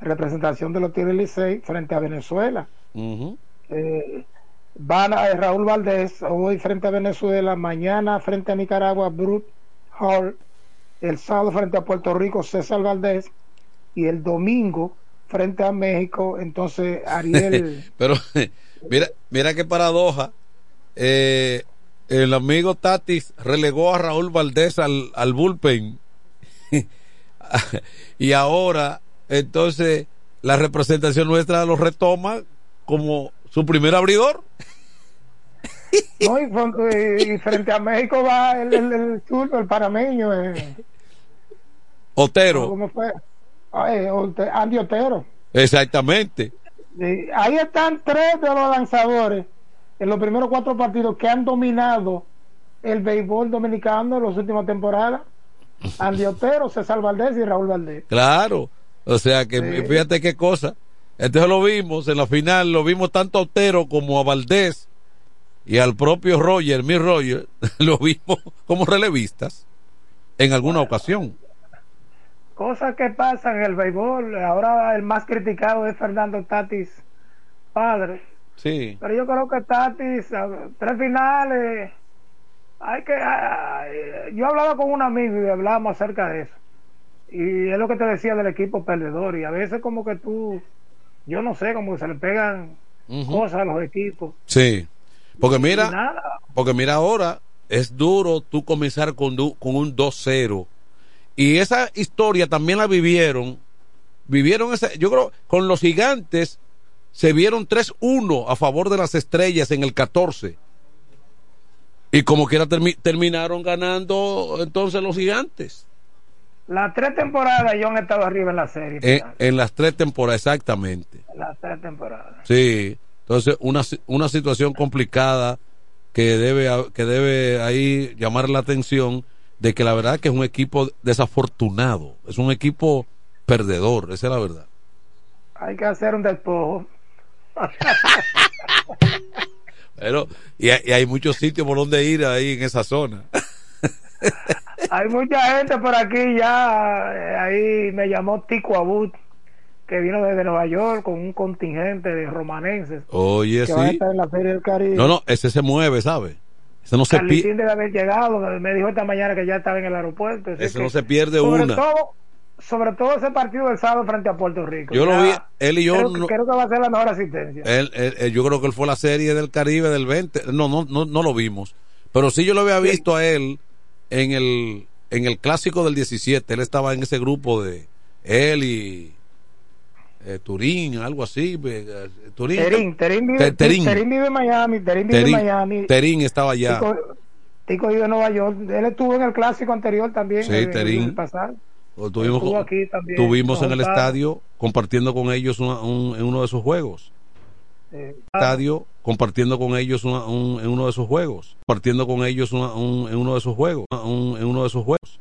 representación de los Tigres Licey frente a Venezuela. Eh, van a Raúl Valdés hoy frente a Venezuela, mañana frente a Nicaragua, Brut Hall, el sábado frente a Puerto Rico, César Valdés, y el domingo frente a México, entonces Ariel. Pero mira, mira qué paradoja. Eh, el amigo Tatis relegó a Raúl Valdés al, al bullpen. y ahora, entonces, la representación nuestra lo retoma como su primer abridor. no, y, y frente a México va el, el, el panameño. eh, Otero. ¿Cómo fue? Ay, Andy Otero. Exactamente. Sí, ahí están tres de los lanzadores en los primeros cuatro partidos que han dominado el béisbol dominicano en las últimas temporadas. Andy Otero, César Valdés y Raúl Valdés. Claro. O sea que Sí. fíjate qué cosa. Entonces lo vimos en la final, lo vimos tanto a Otero como a Valdés y al propio Roger, mi Roger, lo vimos como relevistas en alguna ocasión. Cosas que pasan en el béisbol. Ahora el más criticado es Fernando Tatis, padre. Sí. Pero yo creo que Tatis, tres finales. Hay que. yo hablaba con un amigo y hablábamos acerca de eso. Y es lo que te decía del equipo perdedor. Y a veces, como que tú. Yo no sé, como que se le pegan cosas a los equipos. Sí. Porque mira, nada. porque mira ahora, es duro tú comenzar con, du- con un 2-0. Y esa historia también la vivieron. Vivieron esa, yo creo, con los gigantes se vieron 3-1 a favor de las estrellas en el 14. Y como quiera termi- terminaron ganando entonces los gigantes. Las tres temporadas yo han estado arriba en la serie. En, en las tres temporadas, exactamente. Las tres temporadas. Sí, entonces una, una situación complicada que debe, que debe ahí llamar la atención de que la verdad que es un equipo desafortunado, es un equipo perdedor, esa es la verdad. Hay que hacer un despojo. Pero, y, hay- y hay muchos sitios por donde ir ahí en esa zona. Hay mucha gente por aquí ya. eh, ahí me llamó Tico Abut, que vino desde Nueva York con un contingente de romanenses. Oye, que van a sí. estar en la Feria del Caribe. No, no, ese se mueve, ¿sabe? Ese no se, pi- Carlitín debe haber llegado. Me dijo esta mañana que ya estaba en el aeropuerto. ese no se pierde sobre una. Todo, sobre todo ese partido del sábado frente a Puerto Rico. Yo lo vi, él y yo Creo, que- no- creo que va a ser la mejor asistencia. Él- él- él- yo creo que él fue a la serie del Caribe del 20. No, no, no, no lo vimos. Pero sí yo lo había visto a él en el, en el clásico del 17. Él estaba en ese grupo de él y eh, Turín, algo así. eh, Turín. Terín, Terín vive, Te- Terín. Terín vive en Miami. Terín vive en Miami. Terín estaba allá. Tico, Tico vive en Nueva York. Él estuvo en el clásico anterior también. Sí, el- Terín. el pasado. Lo tuvimos, Estuvo aquí también, tuvimos en el estadio compartiendo con ellos una- un- en uno de sus juegos. Estadio compartiendo con ellos una- un- en uno de sus juegos. Compartiendo con ellos una- un- en uno de sus juegos. un- en uno de sus juegos.